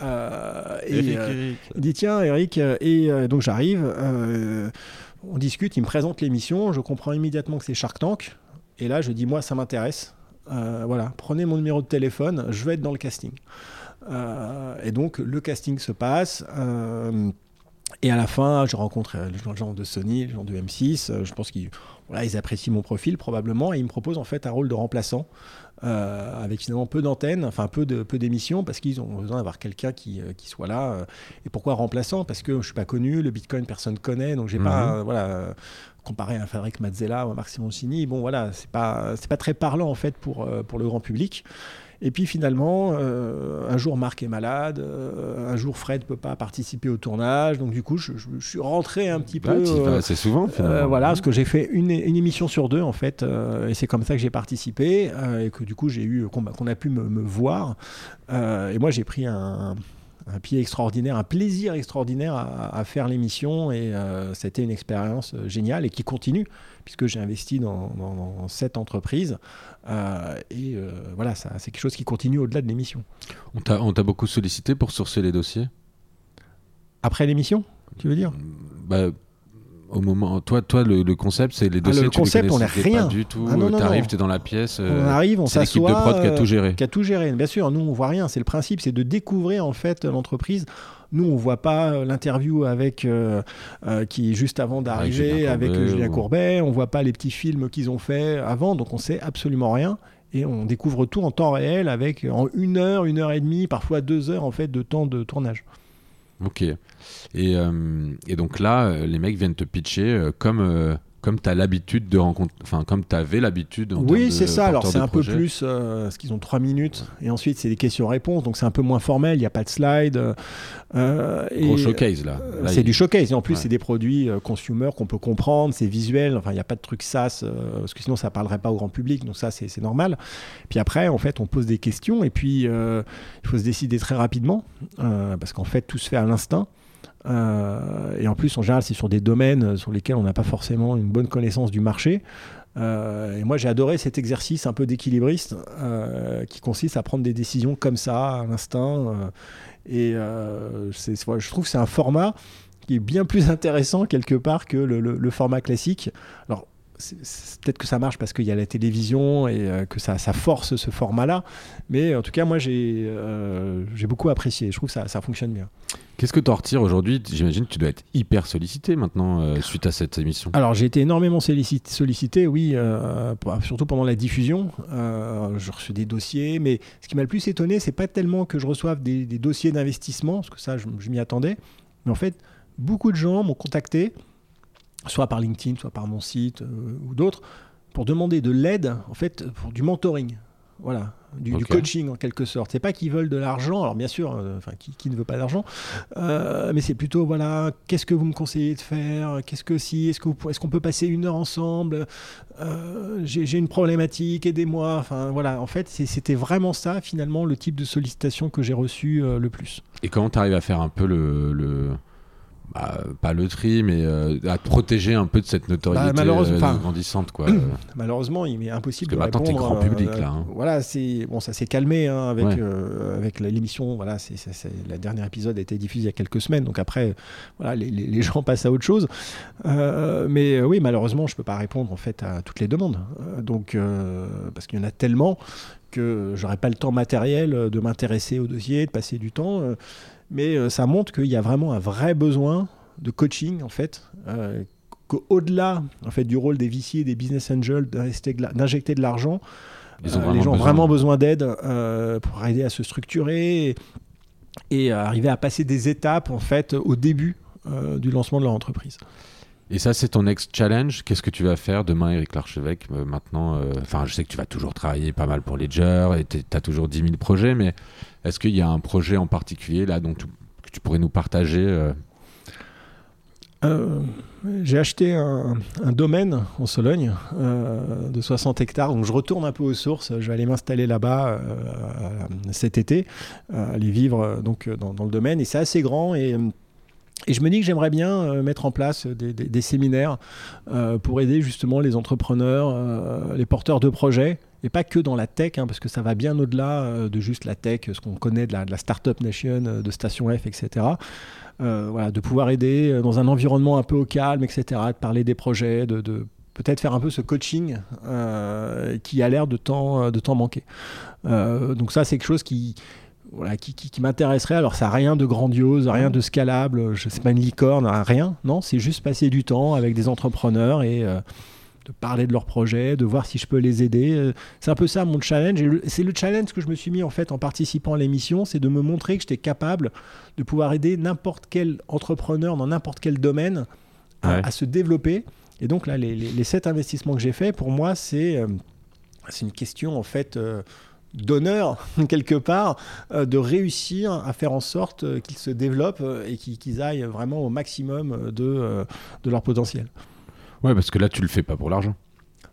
et il dit, tiens, Eric, et donc j'arrive on discute, il me présente l'émission, je comprends immédiatement que c'est Shark Tank. Et là, je dis, moi, ça m'intéresse. Euh, voilà, prenez mon numéro de téléphone, je vais être dans le casting. Euh, et donc, le casting se passe. Euh, et à la fin, je rencontre les gens de Sony, les gens de M6. Je pense qu'ils ils apprécient mon profil probablement et ils me proposent en fait un rôle de remplaçant euh, avec finalement peu d'antennes, enfin peu de peu d'émissions parce qu'ils ont besoin d'avoir quelqu'un qui, euh, qui, soit là. Euh. et pourquoi remplaçant? Parce que je suis pas connu, le Bitcoin personne connaît, donc j'ai pas mhm. voilà comparé à Frédéric Mazzella ou à Marc Simoncini, bon voilà, c'est pas c'est pas très parlant en fait pour pour le grand public. Et puis finalement, euh, un jour Marc est malade, euh, un jour Fred ne peut pas participer au tournage, donc du coup je, suis rentré un petit peu. C'est souvent. Euh, voilà, parce que j'ai fait une, émission sur deux en fait, et c'est comme ça que j'ai participé et que du coup j'ai eu qu'on a pu me, voir. et moi j'ai pris un, un pied extraordinaire, un plaisir extraordinaire à, faire l'émission et c'était une expérience géniale et qui continue puisque j'ai investi dans, dans, cette entreprise. Euh, et euh, voilà, c'est quelque chose qui continue au-delà de l'émission. On t'a beaucoup sollicité pour sourcer les dossiers? Après l'émission, tu veux dire? Bah, au moment, toi, toi, le, le concept, c'est les Ah, dossiers. le tu les concept, on connaissais n'a rien. Pas du tout. Ah, non, non, T'arrives, t'es dans la pièce. on arrive, on c'est l'équipe de s'assoit. prod qui a tout géré. Qui a tout géré. Bien sûr, nous, on voit rien. C'est le principe, c'est de découvrir en fait l'entreprise. Nous, on voit pas l'interview avec euh, euh, qui est juste avant d'arriver Julien avec Courbet euh, Julien ou- Courbet. On voit pas les petits films qu'ils ont fait avant, donc on sait absolument rien. Et on découvre tout en temps réel avec en une heure, une heure et demie, parfois deux heures en fait de temps de tournage. Ok. Et, euh, et donc là, euh, les mecs viennent te pitcher euh, comme, euh, comme tu as l'habitude de rencontrer. Enfin, comme tu avais l'habitude. Oui, c'est ça. Alors c'est un peu plus, euh, parce qu'ils ont trois minutes, et ensuite c'est des questions-réponses, donc c'est un peu moins formel. Il n'y a pas de slide. euh, euh, Gros et- showcase là. Euh, Là, c'est il- du showcase et en plus Ouais. c'est des produits euh, consumer qu'on peut comprendre, c'est visuel, enfin il n'y a pas de truc SaaS euh, parce que sinon ça parlerait pas au grand public donc ça c'est normal. Puis après en fait on pose des questions et puis euh, il faut se décider très rapidement euh, parce qu'en fait tout se fait à l'instinct. Euh, et en plus en général c'est sur des domaines sur lesquels on n'a pas forcément une bonne connaissance du marché. Euh, et moi j'ai adoré cet exercice un peu d'équilibriste euh, qui consiste à prendre des décisions comme ça à l'instinct. euh, et je trouve que c'est un format qui est bien plus intéressant quelque part que le, le- format classique. Alors, peut-être que ça marche parce qu'il y a la télévision et euh, que ça, ça force ce format-là. Mais en tout cas, moi, j'ai euh, beaucoup apprécié. Je trouve que ça, ça fonctionne bien. Qu'est-ce que tu en retires aujourd'hui? J'imagine que tu dois être hyper sollicité maintenant euh, suite à cette émission. Alors, j'ai été énormément sollicité, sollicité, oui, euh, surtout pendant la diffusion. Euh, je reçois des dossiers, mais ce qui m'a le plus étonné, c'est pas tellement que je reçoive des, des dossiers d'investissement, parce que ça, je, je m'y attendais, mais en fait, beaucoup de gens m'ont contacté, soit par LinkedIn, soit par mon site euh, ou d'autres, pour demander de l'aide, en fait, pour du mentoring. Voilà, du, coaching en quelque sorte. C'est pas qu'ils veulent de l'argent, alors bien sûr, euh, enfin qui, qui ne veut pas d'argent, euh, mais c'est plutôt voilà, qu'est-ce que vous me conseillez de faire? Qu'est-ce que si Est-ce qu'on peut passer une heure ensemble? J'ai une problématique, aidez-moi. Enfin voilà, en fait, c'était vraiment ça finalement le type de sollicitation que j'ai reçu le plus. Et comment tu arrives à faire un peu le. le- bah, pas le tri, mais euh, à te protéger un peu de cette notoriété Bah, malheureusement, euh, grandissante. Quoi. Malheureusement, il m'est impossible Parce que de maintenant, t'es répondre. grand public, euh, là, hein. Voilà, c'est bon, ça s'est calmé hein, avec Ouais. euh, avec l'émission. Voilà, c'est la dernière épisode a été diffusé il y a quelques semaines, donc après, voilà, les, les- les gens passent à autre chose. Mais oui, malheureusement, je peux pas répondre en fait à toutes les demandes. Donc parce qu'il y en a tellement que j'aurais pas le temps matériel de m'intéresser au dossier, de passer du temps. Mais euh, ça montre qu'il y a vraiment un vrai besoin de coaching en fait. euh, qu'au-delà en fait du rôle des VC et des business angels d'injecter de l'argent, euh, les gens ont vraiment besoin d'aide euh, pour aider à se structurer et, arriver à passer des étapes en fait au début euh, du lancement de leur entreprise. Et ça, c'est ton next challenge. Qu'est-ce que tu vas faire demain, Eric Larchevêque euh, Maintenant, euh, enfin, je sais que tu vas toujours travailler pas mal pour Ledger et tu as toujours 10 000 projets, mais est-ce qu'il y a un projet en particulier là dont tu- que tu pourrais nous partager euh, J'ai acheté un, domaine en Sologne de 60 hectares, donc je retourne un peu aux sources. Je vais aller m'installer là-bas cet été, aller vivre donc dans, dans le domaine. Et c'est assez grand et et je me dis que j'aimerais bien euh, mettre en place des, séminaires euh, pour aider justement les entrepreneurs, euh, les porteurs de projets, et pas que dans la tech, hein, parce que ça va bien au-delà de juste la tech, ce qu'on connaît de la, Startup Nation, de Station F, etc. Voilà, de pouvoir aider dans un environnement un peu au calme, etc., de parler des projets, de, peut-être faire un peu ce coaching qui a l'air de temps, de temps manquer. Donc ça, c'est quelque chose qui, voilà, qui, qui- qui m'intéresserait. Alors, ça n'a rien de grandiose, rien de scalable, je sais pas une licorne, rien. Non, c'est juste passer du temps avec des entrepreneurs et euh, de parler de leurs projets, de voir si je peux les aider. Euh, C'est un peu ça mon challenge. C'est le challenge que je me suis mis en fait en participant à l'émission, c'est de me montrer que j'étais capable de pouvoir aider n'importe quel entrepreneur dans n'importe quel domaine à, Ouais. à se développer. Et donc là, les, les- les sept investissements que j'ai faits, pour moi, c'est euh, c'est une question en fait euh, d'honneur quelque part euh, de réussir à faire en sorte euh, qu'ils se développent euh, et qu'ils aillent vraiment au maximum de, de leur potentiel. Ouais, parce que là, tu le fais pas pour l'argent.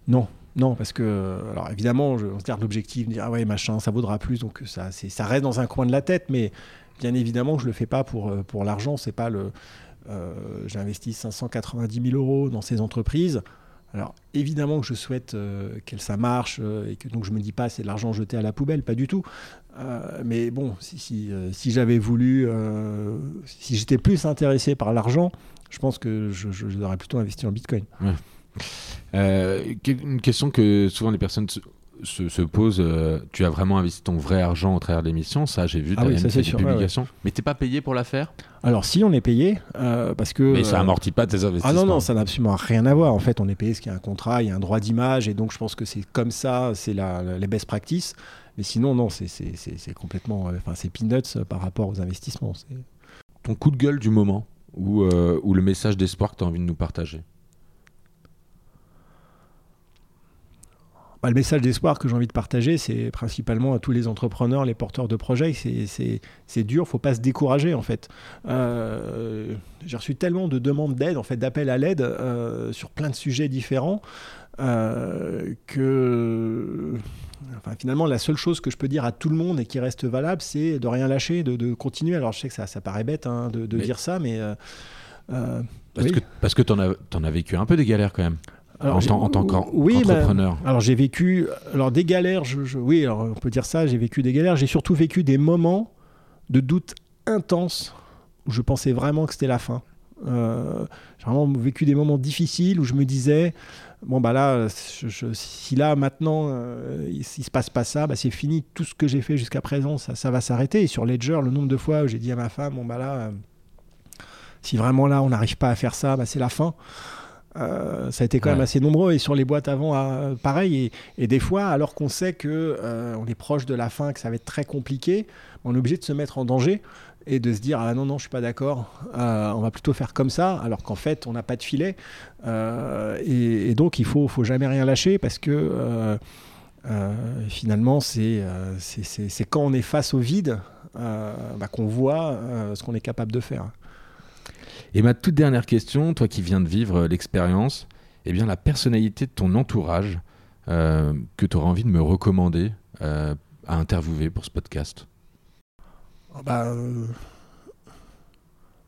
Non, non, parce que, alors évidemment, je, on se garde l'objectif de dire, ah ouais, machin, ça vaudra plus, donc ça, ça reste dans un coin de la tête, mais bien évidemment, je le fais pas pour, pour l'argent, c'est pas le. euh, J'ai investi 590 000 euros dans ces entreprises. Alors évidemment que je souhaite euh, qu'elles ça marche euh, et que donc je me dis pas c'est de l'argent jeté à la poubelle, pas du tout. Euh, mais bon, si, si, j'avais voulu, si j'étais plus intéressé par l'argent, je pense que je, plutôt investir en Bitcoin. Une question que souvent les personnes se, se, posent euh, tu as vraiment investi ton vrai argent au travers de l'émission Ça, j'ai vu, tu as oui, fait des publications. Ouais, Mais t'es pas payé pour la faire? Alors, si, on est payé parce que. Mais ça amortit pas tes investissements. Ah non, non, ça n'a absolument rien à voir. En fait, on est payé parce qu'il y a un contrat, il y a un droit d'image, et donc je pense que c'est comme ça, c'est la, les best practices. Mais sinon, non, c'est complètement. Enfin, c'est peanuts par rapport aux investissements. Ton coup de gueule du moment ou, euh, ou le message d'espoir que tu as envie de nous partager? Bah, Le message d'espoir que j'ai envie de partager, c'est principalement à tous les entrepreneurs, les porteurs de projets. C'est dur, il ne faut pas se décourager en fait. Euh, j'ai reçu tellement de demandes d'aide, en fait, d'appels à l'aide euh, sur plein de sujets différents que finalement, la seule chose que je peux dire à tout le monde et qui reste valable, c'est de rien lâcher, de, continuer. Alors, je sais que ça, ça paraît bête hein, de, dire ça, mais. Euh, euh, parce, que, parce que tu en, en, as vécu un peu des galères quand même. En, en, tant qu'entrepreneur. alors j'ai vécu alors des galères, je, oui, alors on peut dire ça, j'ai vécu des galères. J'ai surtout vécu des moments de doute intense où je pensais vraiment que c'était la fin. Euh, j'ai vraiment vécu des moments difficiles où je me disais bon bah là, si là maintenant euh, il, ne se passe pas ça, bah, c'est fini. Tout ce que j'ai fait jusqu'à présent, ça, ça va s'arrêter. Et sur Ledger, le nombre de fois où j'ai dit à ma femme, bon bah là, euh, si vraiment là on n'arrive pas à faire ça, bah, c'est la fin. Euh, ça a été quand même assez nombreux et sur les boîtes avant, pareil. Et, des fois, alors qu'on sait que on est proche de la fin, que ça va être très compliqué, on est obligé de se mettre en danger et de se dire ah non non je suis pas d'accord euh, on va plutôt faire comme ça alors qu'en fait on n'a pas de filet. Euh, et, donc il faut faut jamais rien lâcher parce que euh, finalement c'est c'est quand on est face au vide bah, qu'on voit ce qu'on est capable de faire et ma toute dernière question toi qui viens de vivre l'expérience eh bien la personnalité de ton entourage que tu auras envie de me recommander à interviewer pour ce podcast? Ah bah, euh...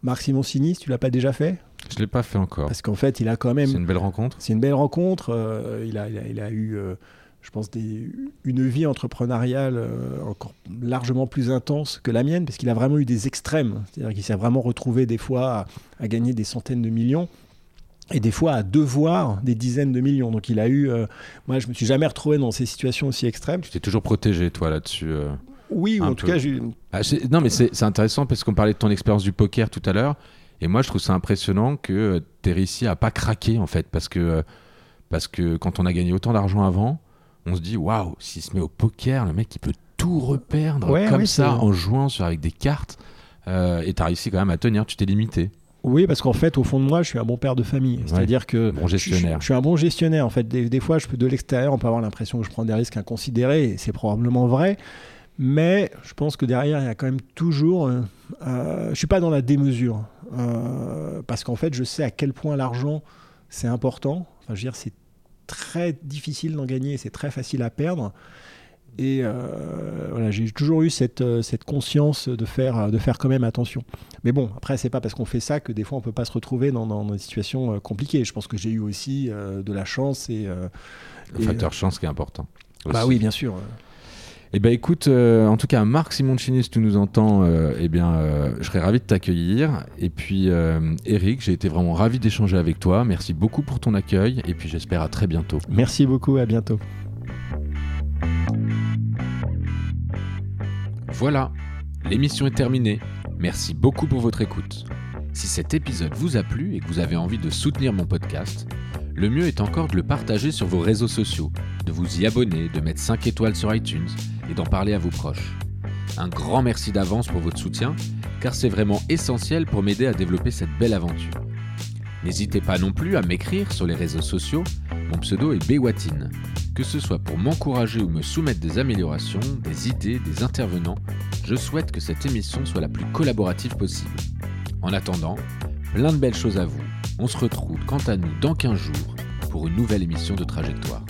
Marc Simoncini, tu l'as pas déjà fait? Je l'ai pas fait encore. Parce qu'en fait, il a quand même. C'est une belle rencontre? C'est une belle rencontre. Euh, il, a, il, a, eu, euh, je pense, des, une vie entrepreneuriale euh, encore largement plus intense que la mienne, parce qu'il a vraiment eu des extrêmes. C'est-à-dire qu'il s'est vraiment retrouvé des fois à, gagner des centaines de millions et des fois à devoir des dizaines de millions. Donc il a eu. moi, je me suis jamais retrouvé dans ces situations aussi extrêmes. Tu t'es toujours protégé, toi, là-dessus oui, en tout cas. Ah, non, mais c'est intéressant parce qu'on parlait de ton expérience du poker tout à l'heure. Et moi, je trouve ça impressionnant que euh, tu aies réussi à pas craquer, en fait. Parce que, euh, parce que quand on a gagné autant d'argent avant, on se dit waouh, s'il se met au poker, le mec, il peut tout reperdre comme ça en jouant sur, avec des cartes. Euh, et tu as réussi quand même à tenir, tu t'es limité. Oui, parce qu'en fait, au fond de moi, je suis un bon père de famille. C'est-à-dire que bon gestionnaire. Je, suis un bon gestionnaire. En fait, des, des fois, je peux de l'extérieur, on peut avoir l'impression que je prends des risques inconsidérés, et c'est probablement vrai. Mais je pense que derrière, il y a quand même toujours. Euh, euh, je suis pas dans la démesure. Euh, parce qu'en fait, je sais à quel point l'argent, c'est important. Enfin, je veux dire, c'est très difficile d'en gagner, c'est très facile à perdre. Et euh, voilà, j'ai toujours eu cette, cette conscience de faire, de faire quand même attention. Mais bon, après, c'est pas parce qu'on fait ça que des fois on peut pas se retrouver dans, dans des situations compliquées. Je pense que j'ai eu aussi de la chance et. Le facteur chance qui est important. Bah oui, bien sûr. Eh ben écoute, euh, en tout cas, Marc Simoncini, si tu nous entends, euh, eh bien, euh, je serais ravi de t'accueillir. Et puis, Eric, j'ai été vraiment ravi d'échanger avec toi. Merci beaucoup pour ton accueil. Et puis, j'espère à très bientôt. Merci beaucoup, à bientôt. Voilà, l'émission est terminée. Merci beaucoup pour votre écoute. Si cet épisode vous a plu et que vous avez envie de soutenir mon podcast, le mieux est encore de le partager sur vos réseaux sociaux, de vous y abonner, de mettre 5 étoiles sur iTunes et d'en parler à vos proches. Un grand merci d'avance pour votre soutien, car c'est vraiment essentiel pour m'aider à développer cette belle aventure. N'hésitez pas non plus à m'écrire sur les réseaux sociaux, mon pseudo est Bewatine. Que ce soit pour m'encourager ou me soumettre des améliorations, des idées, des intervenants, je souhaite que cette émission soit la plus collaborative possible. En attendant, plein de belles choses à vous. On se retrouve quant à nous dans 15 jours pour une nouvelle émission de Trajectoire.